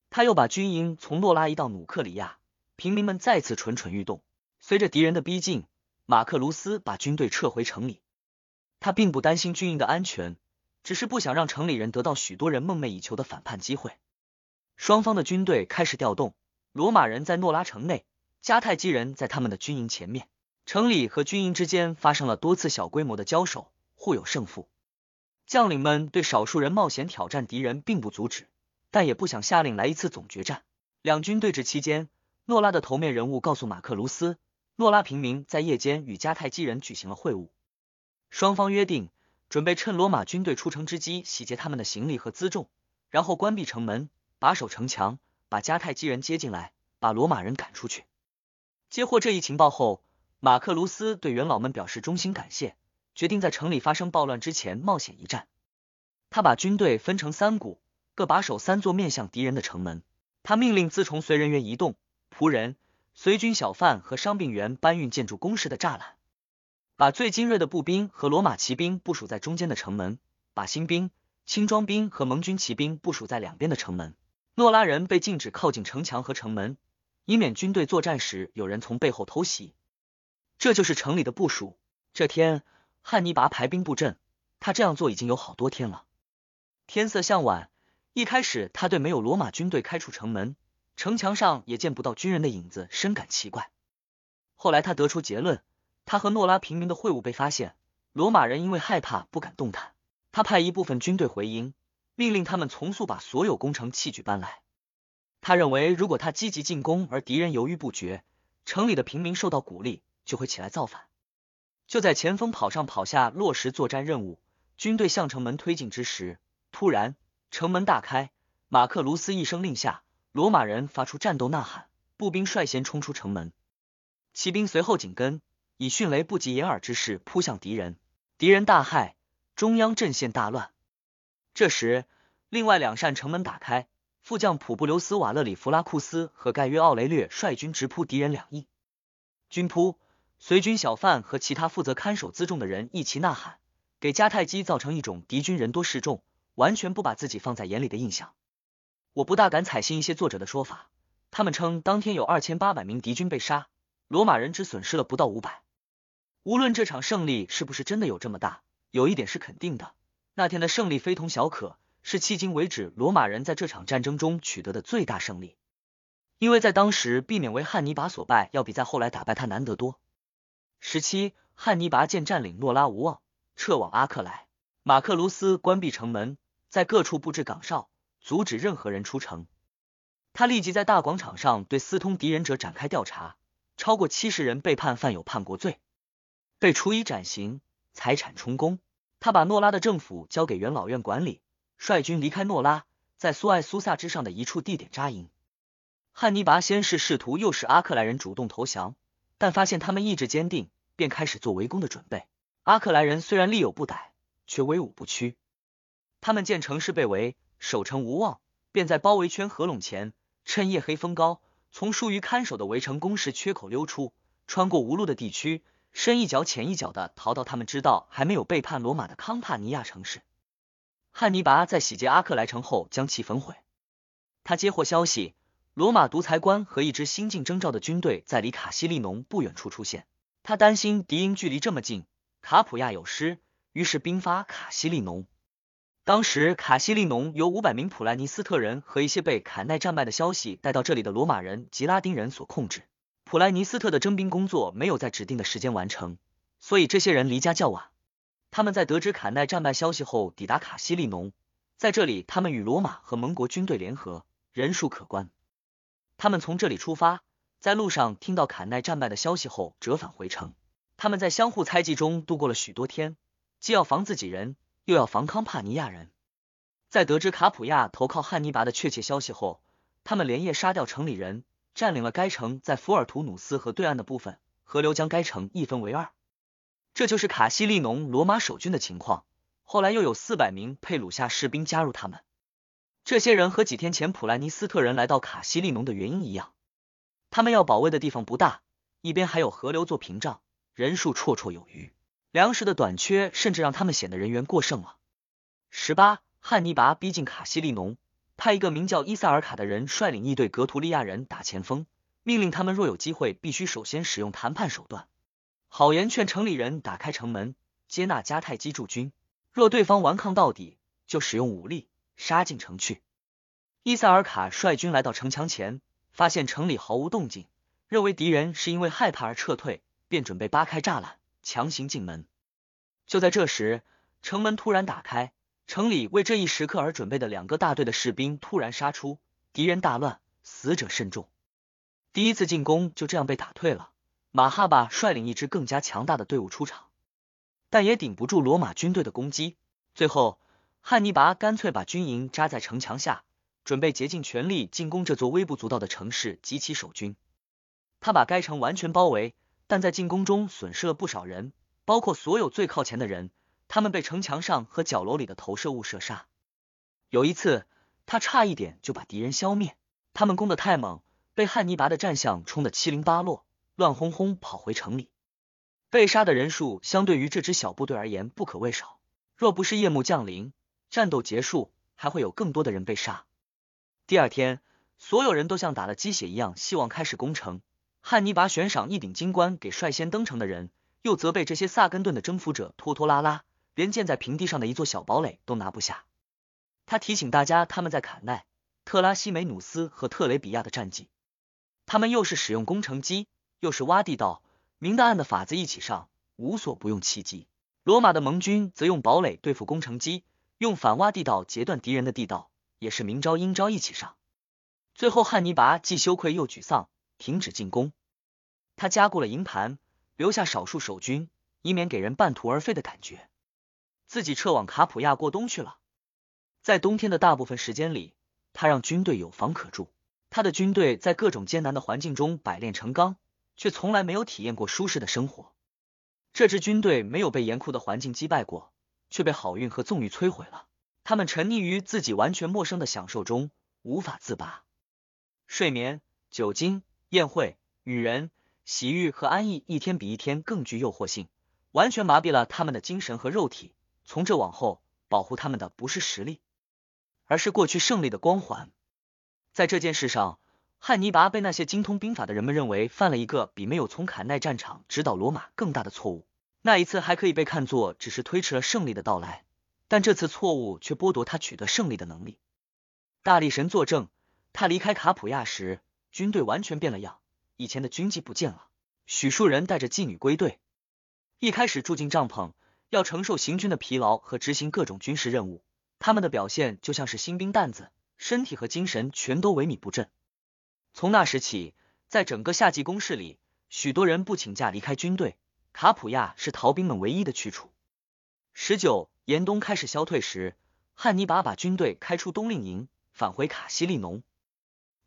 他又把军营从诺拉移到努克里亚，平民们再次蠢蠢欲动。随着敌人的逼近，马克卢斯把军队撤回城里。他并不担心军营的安全，只是不想让城里人得到许多人梦寐以求的反叛机会。双方的军队开始调动，罗马人在诺拉城内，迦太基人在他们的军营前面。城里和军营之间发生了多次小规模的交手，互有胜负。将领们对少数人冒险挑战敌人并不阻止，但也不想下令来一次总决战。两军对峙期间，诺拉的头面人物告诉马克卢斯，诺拉平民在夜间与迦太基人举行了会晤。双方约定，准备趁罗马军队出城之机洗劫他们的行李和辎重，然后关闭城门，把守城墙，把迦太基人接进来，把罗马人赶出去。接获这一情报后，马克卢斯对元老们表示衷心感谢，决定在城里发生暴乱之前冒险一战。他把军队分成三股，各把守三座面向敌人的城门。他命令自从随人员移动，仆人、随军小贩和伤病员搬运建筑工事的栅栏。把最精锐的步兵和罗马骑兵部署在中间的城门，把新兵、轻装兵和盟军骑兵部署在两边的城门。诺拉人被禁止靠近城墙和城门，以免军队作战时有人从背后偷袭。这就是城里的部署。这天，汉尼拔排兵布阵，他这样做已经有好多天了。天色向晚，一开始他对没有罗马军队开出城门，城墙上也见不到军人的影子，深感奇怪。后来他得出结论，他和诺拉平民的会晤被发现，罗马人因为害怕不敢动弹。他派一部分军队回营，命令他们从速把所有工程器具搬来。他认为，如果他积极进攻而敌人犹豫不决，城里的平民受到鼓励，就会起来造反。就在前锋跑上跑下落实作战任务，军队向城门推进之时，突然。城门大开，马克卢斯一声令下，罗马人发出战斗呐喊，步兵率先冲出城门，骑兵随后紧跟，以迅雷不及掩耳之势扑向敌人，敌人大骇，中央阵线大乱。这时，另外两扇城门打开，副将普布留斯瓦勒里弗拉库斯和盖约奥雷略率军直扑敌人两翼，军扑，随军小贩和其他负责看守辎重的人一齐呐喊，给迦太基造成一种敌军人多势众。完全不把自己放在眼里的印象，我不大敢采信一些作者的说法。他们称当天有二千八百名敌军被杀，罗马人只损失了不到五百。无论这场胜利是不是真的有这么大，有一点是肯定的，那天的胜利非同小可，是迄今为止罗马人在这场战争中取得的最大胜利。因为在当时，避免为汉尼拔所败，要比在后来打败他难得多。十七，汉尼拔见占领诺拉无望，撤往阿克莱。马克卢斯关闭城门。在各处布置岗哨，阻止任何人出城。他立即在大广场上对私通敌人者展开调查，超过七十人被判犯有叛国罪，被处以斩刑，财产充公。他把诺拉的政府交给元老院管理，率军离开诺拉，在苏艾苏萨之上的一处地点扎营。汉尼拔先是试图诱使阿克莱人主动投降，但发现他们意志坚定，便开始做围攻的准备。阿克莱人虽然力有不逮，却威武不屈。他们见城市被围，守城无望，便在包围圈合拢前，趁夜黑风高，从疏于看守的围城工事缺口溜出，穿过无路的地区，深一脚浅一脚的逃到他们知道还没有背叛罗马的康帕尼亚城市。汉尼拔在洗劫阿克莱城后，将其焚毁。他接获消息，罗马独裁官和一支新近征召的军队在离卡西利农不远处出现。他担心敌营距离这么近，卡普亚有失，于是兵发卡西利农。当时卡西利农由五百名普莱尼斯特人和一些被坎奈战败的消息带到这里的罗马人及拉丁人所控制。普莱尼斯特的征兵工作没有在指定的时间完成，所以这些人离家较晚。他们在得知坎奈战败消息后抵达卡西利农，在这里他们与罗马和盟国军队联合，人数可观。他们从这里出发，在路上听到坎奈战败的消息后折返回城。他们在相互猜忌中度过了许多天，既要防自己人。又要防康帕尼亚人，在得知卡普亚投靠汉尼拔的确切消息后，他们连夜杀掉城里人，占领了该城在福尔图努斯河对岸的部分，河流将该城一分为二。这就是卡西利农罗马守军的情况。后来又有四百名佩鲁夏士兵加入他们，这些人和几天前普兰尼斯特人来到卡西利农的原因一样，他们要保卫的地方不大，一边还有河流做屏障，人数绰绰有余。粮食的短缺甚至让他们显得人员过剩了。十八，汉尼拔逼近卡西利农，派一个名叫伊塞尔卡的人率领一队格图利亚人打前锋，命令他们若有机会，必须首先使用谈判手段，好言劝城里人打开城门，接纳迦太基驻军；若对方顽抗到底，就使用武力杀进城去。伊塞尔卡率军来到城墙前，发现城里毫无动静，认为敌人是因为害怕而撤退，便准备扒开栅栏。强行进门，就在这时，城门突然打开，城里为这一时刻而准备的两个大队的士兵突然杀出，敌人大乱，死者甚众。第一次进攻就这样被打退了。马哈巴率领一支更加强大的队伍出场，但也顶不住罗马军队的攻击。最后，汉尼拔干脆把军营扎在城墙下，准备竭尽全力进攻这座微不足道的城市及其守军。他把该城完全包围。但在进攻中损失了不少人，包括所有最靠前的人，他们被城墙上和角楼里的投射物射杀。有一次，他差一点就把敌人消灭，他们攻得太猛，被汉尼拔的战象冲得七零八落，乱哄哄跑回城里。被杀的人数相对于这支小部队而言不可谓少，若不是夜幕降临，战斗结束，还会有更多的人被杀。第二天，所有人都像打了鸡血一样，希望开始攻城。汉尼拔悬赏一顶金冠给率先登城的人，又责备这些萨根顿的征服者拖拖拉拉，连建在平地上的一座小堡垒都拿不下。他提醒大家他们在坎奈、特拉西梅努斯和特雷比亚的战绩。他们又是使用工程机，又是挖地道，明的暗的法子一起上，无所不用其极。罗马的盟军则用堡垒对付工程机，用反挖地道截断敌人的地道，也是明招阴招一起上。最后，汉尼拔既羞愧又沮丧，停止进攻。他加固了营盘，留下少数守军，以免给人半途而废的感觉。自己撤往卡普亚过冬去了。在冬天的大部分时间里，他让军队有房可住。他的军队在各种艰难的环境中百炼成钢，却从来没有体验过舒适的生活。这支军队没有被严酷的环境击败过，却被好运和纵欲摧毁了。他们沉溺于自己完全陌生的享受中，无法自拔。睡眠、酒精、宴会、女人、洗浴和安逸，一天比一天更具诱惑性，完全麻痹了他们的精神和肉体。从这往后，保护他们的不是实力，而是过去胜利的光环。在这件事上，汉尼拔被那些精通兵法的人们认为犯了一个比没有从坎奈战场指导罗马更大的错误。那一次还可以被看作只是推迟了胜利的到来，但这次错误却剥夺他取得胜利的能力。大力神作证。他离开卡普亚时，军队完全变了样，以前的军纪不见了。许树人带着妓女归队，一开始住进帐篷，要承受行军的疲劳和执行各种军事任务。他们的表现就像是新兵蛋子，身体和精神全都萎靡不振。从那时起，在整个夏季攻势里，许多人不请假离开军队。卡普亚是逃兵们唯一的去处。十九，严冬开始消退时，汉尼拔把军队开出冬令营，返回卡西利农。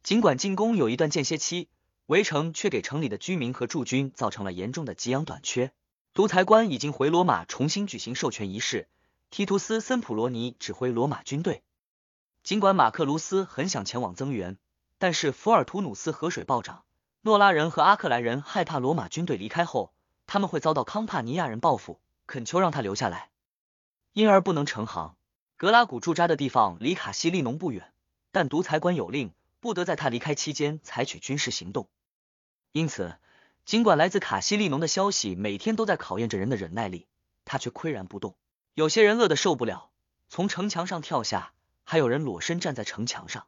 尽管进攻有一段间歇期，围城却给城里的居民和驻军造成了严重的给养短缺。独裁官已经回罗马重新举行授权仪式，提图斯·森普罗尼指挥罗马军队。尽管马克卢斯很想前往增援，但是福尔图努斯河水暴涨，诺拉人和阿克莱人害怕罗马军队离开后，他们会遭到康帕尼亚人报复，恳求让他留下来，因而不能成行。格拉古驻扎的地方离卡西利农不远，但独裁官有令。不得在他离开期间采取军事行动，因此，尽管来自卡西利农的消息每天都在考验着人的忍耐力，他却岿然不动。有些人饿得受不了，从城墙上跳下；还有人裸身站在城墙上，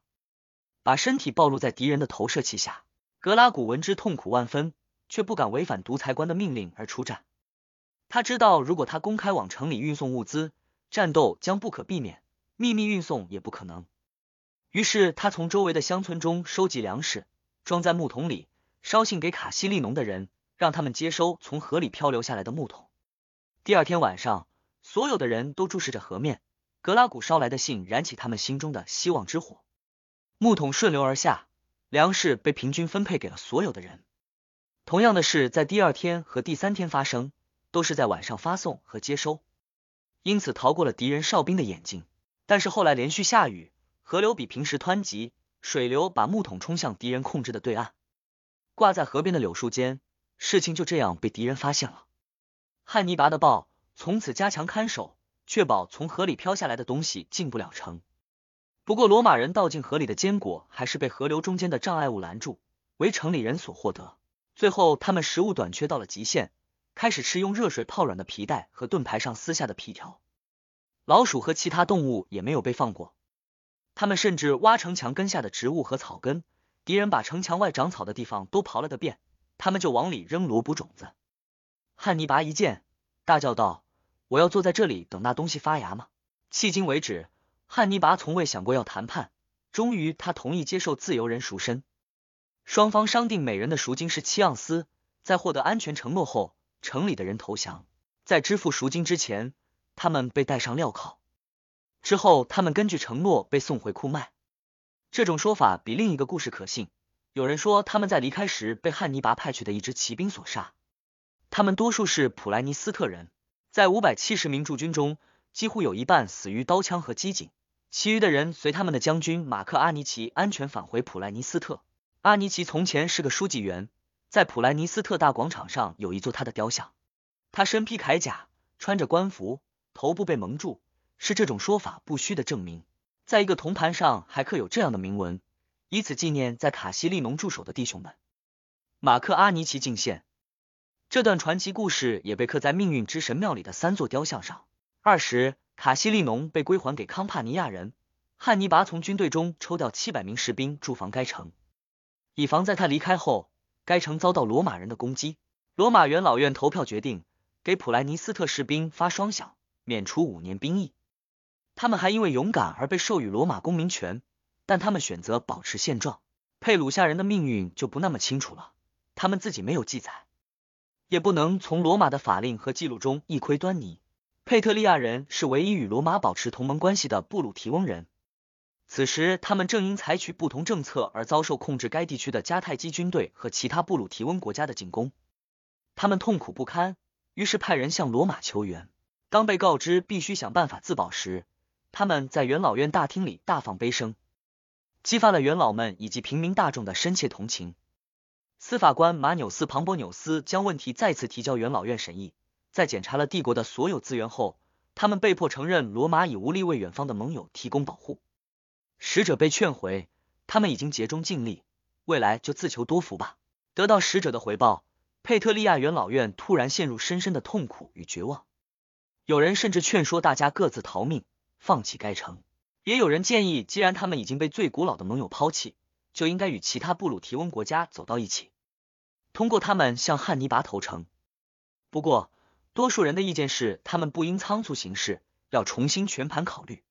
把身体暴露在敌人的投射器下。格拉古闻之痛苦万分，却不敢违反独裁官的命令而出战。他知道，如果他公开往城里运送物资，战斗将不可避免；秘密运送也不可能。于是他从周围的乡村中收集粮食，装在木桶里，捎信给卡西利农的人，让他们接收从河里漂流下来的木桶。第二天晚上，所有的人都注视着河面，格拉古捎来的信燃起他们心中的希望之火。木桶顺流而下，粮食被平均分配给了所有的人。同样的事在第二天和第三天发生，都是在晚上发送和接收，因此逃过了敌人哨兵的眼睛。但是后来连续下雨。河流比平时湍急，水流把木桶冲向敌人控制的对岸。挂在河边的柳树间，事情就这样被敌人发现了。汉尼拔的豹从此加强看守，确保从河里飘下来的东西进不了城。不过，罗马人倒进河里的坚果还是被河流中间的障碍物拦住，为城里人所获得。最后，他们食物短缺到了极限，开始吃用热水泡软的皮带和盾牌上撕下的皮条。老鼠和其他动物也没有被放过。他们甚至挖城墙根下的植物和草根，敌人把城墙外长草的地方都刨了个遍，他们就往里扔萝卜种子。汉尼拔一见，大叫道：“我要坐在这里等那东西发芽吗？”迄今为止，汉尼拔从未想过要谈判。终于，他同意接受自由人赎身。双方商定每人的赎金是七盎司，在获得安全承诺后，城里的人投降。在支付赎金之前，他们被带上镣铐。之后，他们根据承诺被送回库麦。这种说法比另一个故事可信。有人说，他们在离开时被汉尼拔派去的一支骑兵所杀。他们多数是普莱尼斯特人，在五百七十名驻军中，几乎有一半死于刀枪和机警，其余的人随他们的将军马克阿尼奇安全返回普莱尼斯特。阿尼奇从前是个书记员，在普莱尼斯特大广场上有一座他的雕像。他身披铠甲，穿着官服，头部被蒙住。是这种说法不虚的证明。在一个铜盘上还刻有这样的铭文，以此纪念在卡西利农驻守的弟兄们。马克阿尼奇敬献。这段传奇故事也被刻在命运之神庙里的三座雕像上。二十，卡西利农被归还给康帕尼亚人，汉尼拔从军队中抽调七百名士兵驻防该城，以防在他离开后，该城遭到罗马人的攻击。罗马元老院投票决定给普莱尼斯特士兵发双饷，免除五年兵役。他们还因为勇敢而被授予罗马公民权，但他们选择保持现状。佩鲁夏人的命运就不那么清楚了，他们自己没有记载，也不能从罗马的法令和记录中一窥端倪。佩特利亚人是唯一与罗马保持同盟关系的布鲁提翁人。此时，他们正因采取不同政策而遭受控制该地区的迦太基军队和其他布鲁提翁国家的进攻，他们痛苦不堪，于是派人向罗马求援。当被告知必须想办法自保时，他们在元老院大厅里大放悲声，激发了元老们以及平民大众的深切同情。司法官马纽斯·庞博纽斯将问题再次提交元老院审议，在检查了帝国的所有资源后，他们被迫承认罗马已无力为远方的盟友提供保护。使者被劝回，他们已经竭忠尽力，未来就自求多福吧。得到使者的回报，佩特利亚元老院突然陷入深深的痛苦与绝望。有人甚至劝说大家各自逃命，放弃该城；也有人建议，既然他们已经被最古老的盟友抛弃，就应该与其他布鲁提翁国家走到一起，通过他们向汉尼拔投诚。不过，多数人的意见是，他们不应仓促行事，要重新全盘考虑。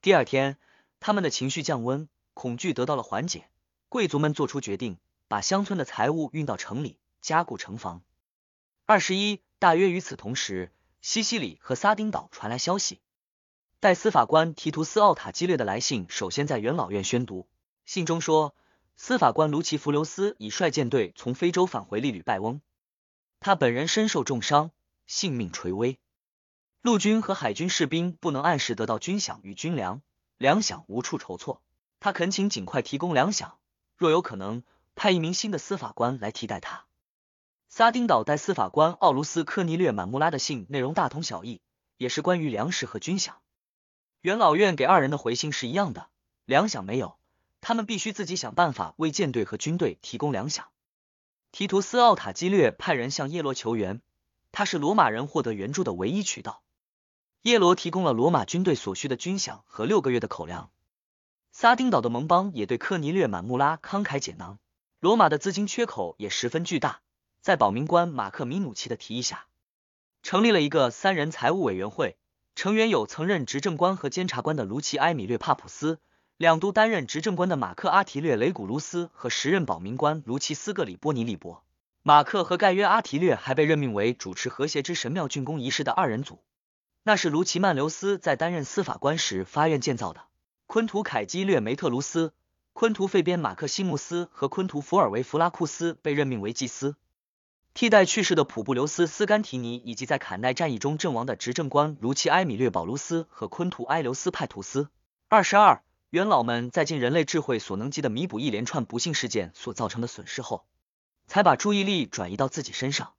第二天。他们的情绪降温，恐惧得到了缓解。贵族们做出决定，把乡村的财物运到城里，加固城防。二十一，大约与此同时，西西里和撒丁岛传来消息。代司法官提图斯·奥塔基略的来信首先在元老院宣读。信中说，司法官卢奇弗留斯已率舰队从非洲返回利吕拜翁，他本人身受重伤，性命垂危。陆军和海军士兵不能按时得到军饷与军粮。粮饷无处筹措，他恳请尽快提供粮饷，若有可能，派一名新的司法官来替代他。撒丁岛代司法官奥卢斯科尼略满穆拉的信内容大同小异，也是关于粮食和军饷。元老院给二人的回信是一样的，粮饷没有，他们必须自己想办法为舰队和军队提供粮饷。提图斯奥塔基略派人向叶罗求援，他是罗马人获得援助的唯一渠道。耶罗提供了罗马军队所需的军饷和六个月的口粮。撒丁岛的盟邦也对科尼略满穆拉慷慨解囊。罗马的资金缺口也十分巨大，在保民官马克米努奇的提议下，成立了一个三人财务委员会，成员有曾任执政官和监察官的卢奇埃米略帕普斯，两度担任执政官的马克阿提略雷古卢斯和时任保民官卢奇斯格里波尼利伯。马克和盖约阿提略还被任命为主持和谐之神庙竣工仪式的二人组。那是卢奇曼留斯在担任司法官时发愿建造的。昆图凯基略梅特卢斯、昆图费边马克西穆斯和昆图福尔维弗拉库斯被任命为祭司，替代去世的普布留斯斯甘提尼以及在坎奈战役中阵亡的执政官卢奇埃米略保卢斯和昆图埃留斯派图斯。二十二元老们在尽人类智慧所能及的弥补一连串不幸事件所造成的损失后，才把注意力转移到自己身上。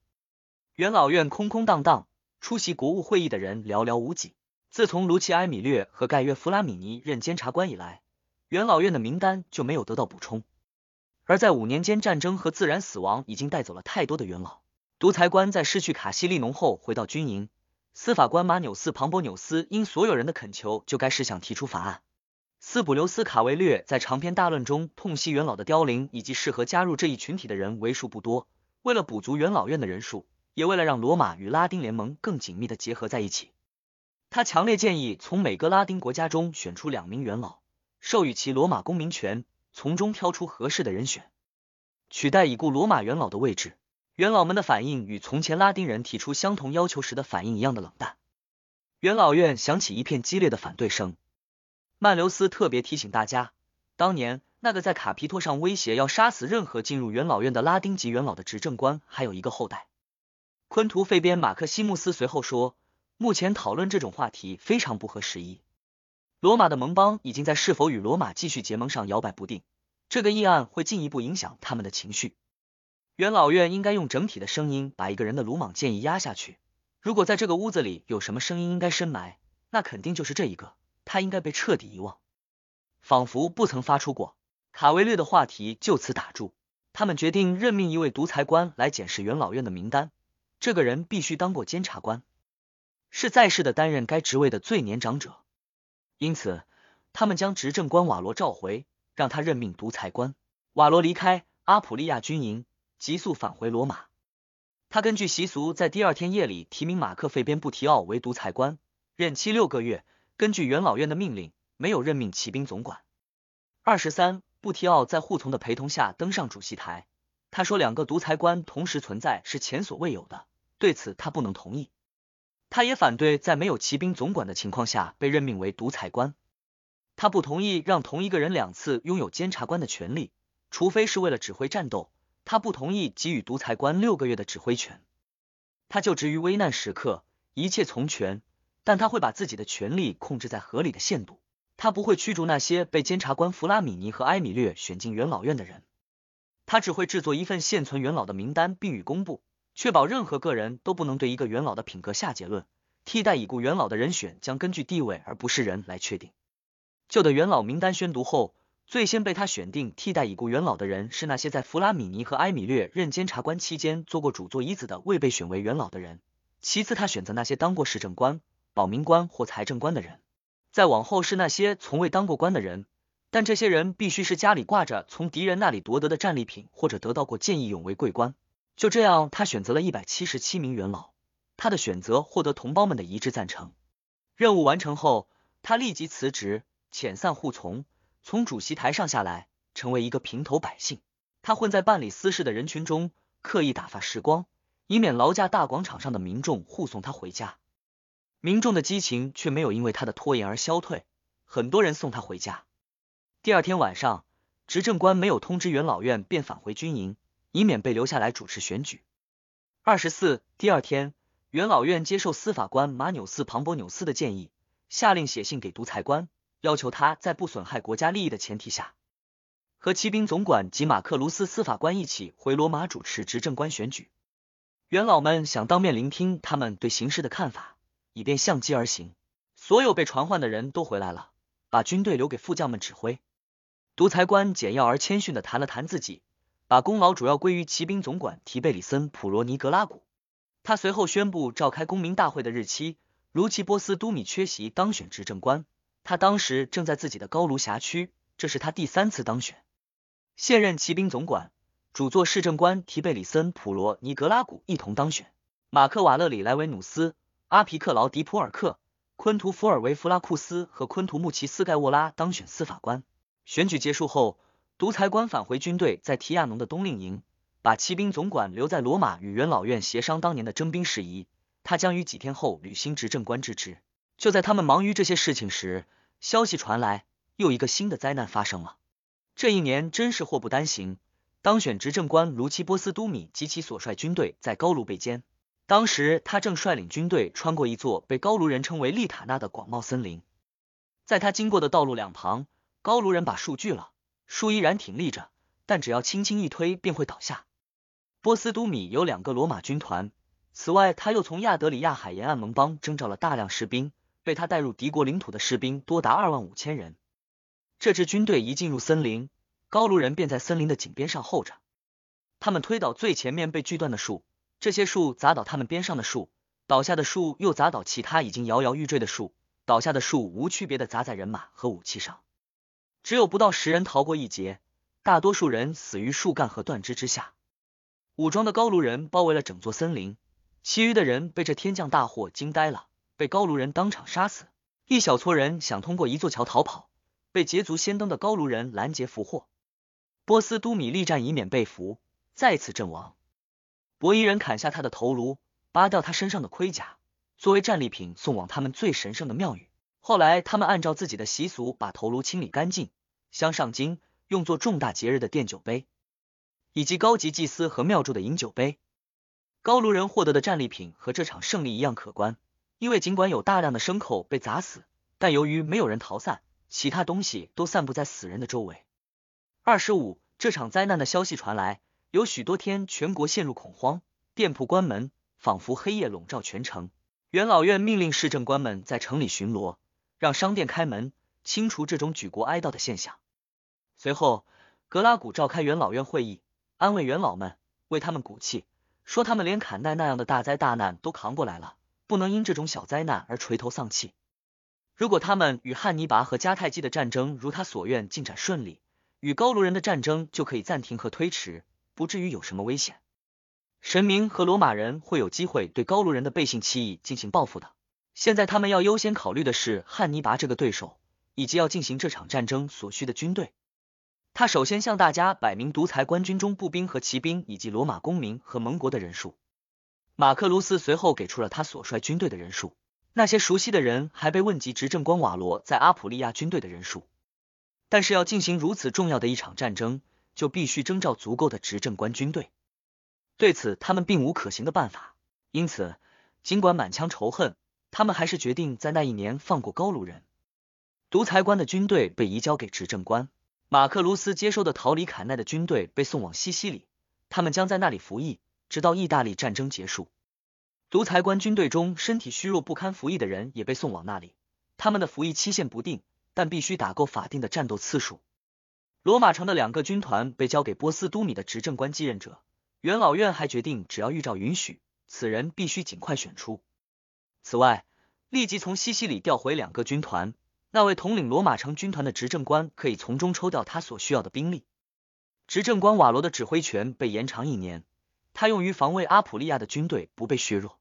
元老院空空荡荡。出席国务会议的人寥寥无几。自从卢奇埃米略和盖约弗拉米尼任监察官以来，元老院的名单就没有得到补充。而在五年间，战争和自然死亡已经带走了太多的元老。独裁官在失去卡西利农后回到军营，司法官马纽斯·庞博纽斯因所有人的恳求，就该事项提出法案。斯普留斯·卡维略在长篇大论中痛惜元老的凋零以及适合加入这一群体的人为数不多。为了补足元老院的人数。也为了让罗马与拉丁联盟更紧密的结合在一起，他强烈建议从每个拉丁国家中选出两名元老，授予其罗马公民权，从中挑出合适的人选，取代已故罗马元老的位置。元老们的反应与从前拉丁人提出相同要求时的反应一样的冷淡。元老院响起一片激烈的反对声。曼留斯特别提醒大家，当年那个在卡皮托上威胁要杀死任何进入元老院的拉丁籍元老的执政官，还有一个后代。昆图费边马克西穆斯随后说：“目前讨论这种话题非常不合时宜。罗马的盟邦已经在是否与罗马继续结盟上摇摆不定，这个议案会进一步影响他们的情绪。元老院应该用整体的声音把一个人的鲁莽建议压下去。如果在这个屋子里有什么声音应该深埋，那肯定就是这一个，他应该被彻底遗忘，仿佛不曾发出过。卡维略的话题就此打住。他们决定任命一位独裁官来检视元老院的名单。”这个人必须当过监察官，是在世的担任该职位的最年长者，因此他们将执政官瓦罗召回，让他任命独裁官。瓦罗离开阿普利亚军营，急速返回罗马。他根据习俗，在第二天夜里提名马克费边布提奥为独裁官，任期六个月。根据元老院的命令，没有任命骑兵总管。二十三，布提奥在护从的陪同下登上主席台。他说，两个独裁官同时存在是前所未有的，对此他不能同意。他也反对在没有骑兵总管的情况下被任命为独裁官。他不同意让同一个人两次拥有监察官的权利，除非是为了指挥战斗。他不同意给予独裁官六个月的指挥权。他就职于危难时刻，一切从权，但他会把自己的权力控制在合理的限度。他不会驱逐那些被监察官弗拉米尼和埃米略选进元老院的人。他只会制作一份现存元老的名单并予公布，确保任何个人都不能对一个元老的品格下结论。替代已故元老的人选将根据地位而不是人来确定。旧的元老名单宣读后，最先被他选定替代已故元老的人是那些在弗拉米尼和埃米略任监察官期间做过主座椅子的未被选为元老的人。其次，他选择那些当过市政官、保民官或财政官的人。再往后是那些从未当过官的人。但这些人必须是家里挂着从敌人那里夺得的战利品，或者得到过见义勇为桂冠。就这样，他选择了一百七十七名元老。他的选择获得同胞们的一致赞成。任务完成后，他立即辞职，遣散护从，从主席台上下来，成为一个平头百姓。他混在办理私事的人群中，刻意打发时光，以免劳驾大广场上的民众护送他回家。民众的激情却没有因为他的拖延而消退，很多人送他回家。第二天晚上，执政官没有通知元老院，便返回军营，以免被留下来主持选举。二十四，第二天，元老院接受司法官马纽斯·庞博纽斯的建议，下令写信给独裁官，要求他在不损害国家利益的前提下，和骑兵总管及马克卢斯司法官一起回罗马主持执政官选举。元老们想当面聆听他们对形势的看法，以便相机而行。所有被传唤的人都回来了，把军队留给副将们指挥。独裁官简要而谦逊的谈了谈自己，把功劳主要归于骑兵总管提贝里森·普罗尼格拉古。他随后宣布召开公民大会的日期。卢奇波斯·都米缺席当选执政官，他当时正在自己的高卢辖区，这是他第三次当选。现任骑兵总管、主座市政官提贝里森·普罗尼格拉古一同当选。马克瓦勒里莱维努斯、阿皮克劳迪普尔克、昆图福尔维弗拉库斯和昆图穆奇斯盖沃拉当选司法官。选举结束后，独裁官返回军队，在提亚农的冬令营，把骑兵总管留在罗马与元老院协商当年的征兵事宜。他将于几天后履新执政官之职。就在他们忙于这些事情时，消息传来，又一个新的灾难发生了。这一年真是祸不单行。当选执政官卢奇波斯都米及其所率军队在高卢被歼。当时他正率领军队穿过一座被高卢人称为利塔纳的广袤森林，在他经过的道路两旁。高卢人把树锯了，树依然挺立着，但只要轻轻一推便会倒下。波斯都米有两个罗马军团，此外他又从亚德里亚海沿岸盟邦征召了大量士兵，被他带入敌国领土的士兵多达二万五千人。这支军队一进入森林，高卢人便在森林的井边上候着。他们推倒最前面被锯断的树，这些树砸倒他们边上的树，倒下的树又砸倒其他已经摇摇欲坠的树，倒下的树无区别的砸在人马和武器上。只有不到十人逃过一劫，大多数人死于树干和断枝之下。武装的高卢人包围了整座森林，其余的人被这天降大祸惊呆了，被高卢人当场杀死。一小撮人想通过一座桥逃跑，被捷足先登的高卢人拦截俘获。波斯都米力战以免被俘，再次阵亡。博伊人砍下他的头颅，扒掉他身上的盔甲，作为战利品送往他们最神圣的庙宇。后来他们按照自己的习俗把头颅清理干净。镶上金，用作重大节日的奠酒杯，以及高级祭司和庙祝的饮酒杯。高卢人获得的战利品和这场胜利一样可观，因为尽管有大量的牲口被砸死，但由于没有人逃散，其他东西都散布在死人的周围。二十五，这场灾难的消息传来，有许多天全国陷入恐慌，店铺关门，仿佛黑夜笼罩全城。元老院命令市政官们在城里巡逻，让商店开门，清除这种举国哀悼的现象。随后，格拉古召开元老院会议，安慰元老们，为他们鼓气，说他们连坎奈那样的大灾大难都扛过来了，不能因这种小灾难而垂头丧气。如果他们与汉尼拔和迦太基的战争如他所愿进展顺利，与高卢人的战争就可以暂停和推迟，不至于有什么危险。神明和罗马人会有机会对高卢人的背信弃义进行报复的。现在他们要优先考虑的是汉尼拔这个对手，以及要进行这场战争所需的军队。他首先向大家摆明独裁官军中步兵和骑兵以及罗马公民和盟国的人数。马克卢斯随后给出了他所率军队的人数。那些熟悉的人还被问及执政官瓦罗在阿普利亚军队的人数，但是要进行如此重要的一场战争，就必须征召足够的执政官军队。对此，他们并无可行的办法。因此，尽管满腔仇恨，他们还是决定在那一年放过高卢人。独裁官的军队被移交给执政官，马克卢斯接收的逃离坎奈的军队被送往西西里，他们将在那里服役，直到意大利战争结束。独裁官军队中身体虚弱不堪服役的人也被送往那里，他们的服役期限不定，但必须打够法定的战斗次数。罗马城的两个军团被交给波斯都米的执政官继任者，元老院还决定，只要预兆允许，此人必须尽快选出。此外，立即从西西里调回两个军团，那位统领罗马城军团的执政官可以从中抽调他所需要的兵力。执政官瓦罗的指挥权被延长一年。他用于防卫阿普利亚的军队不被削弱。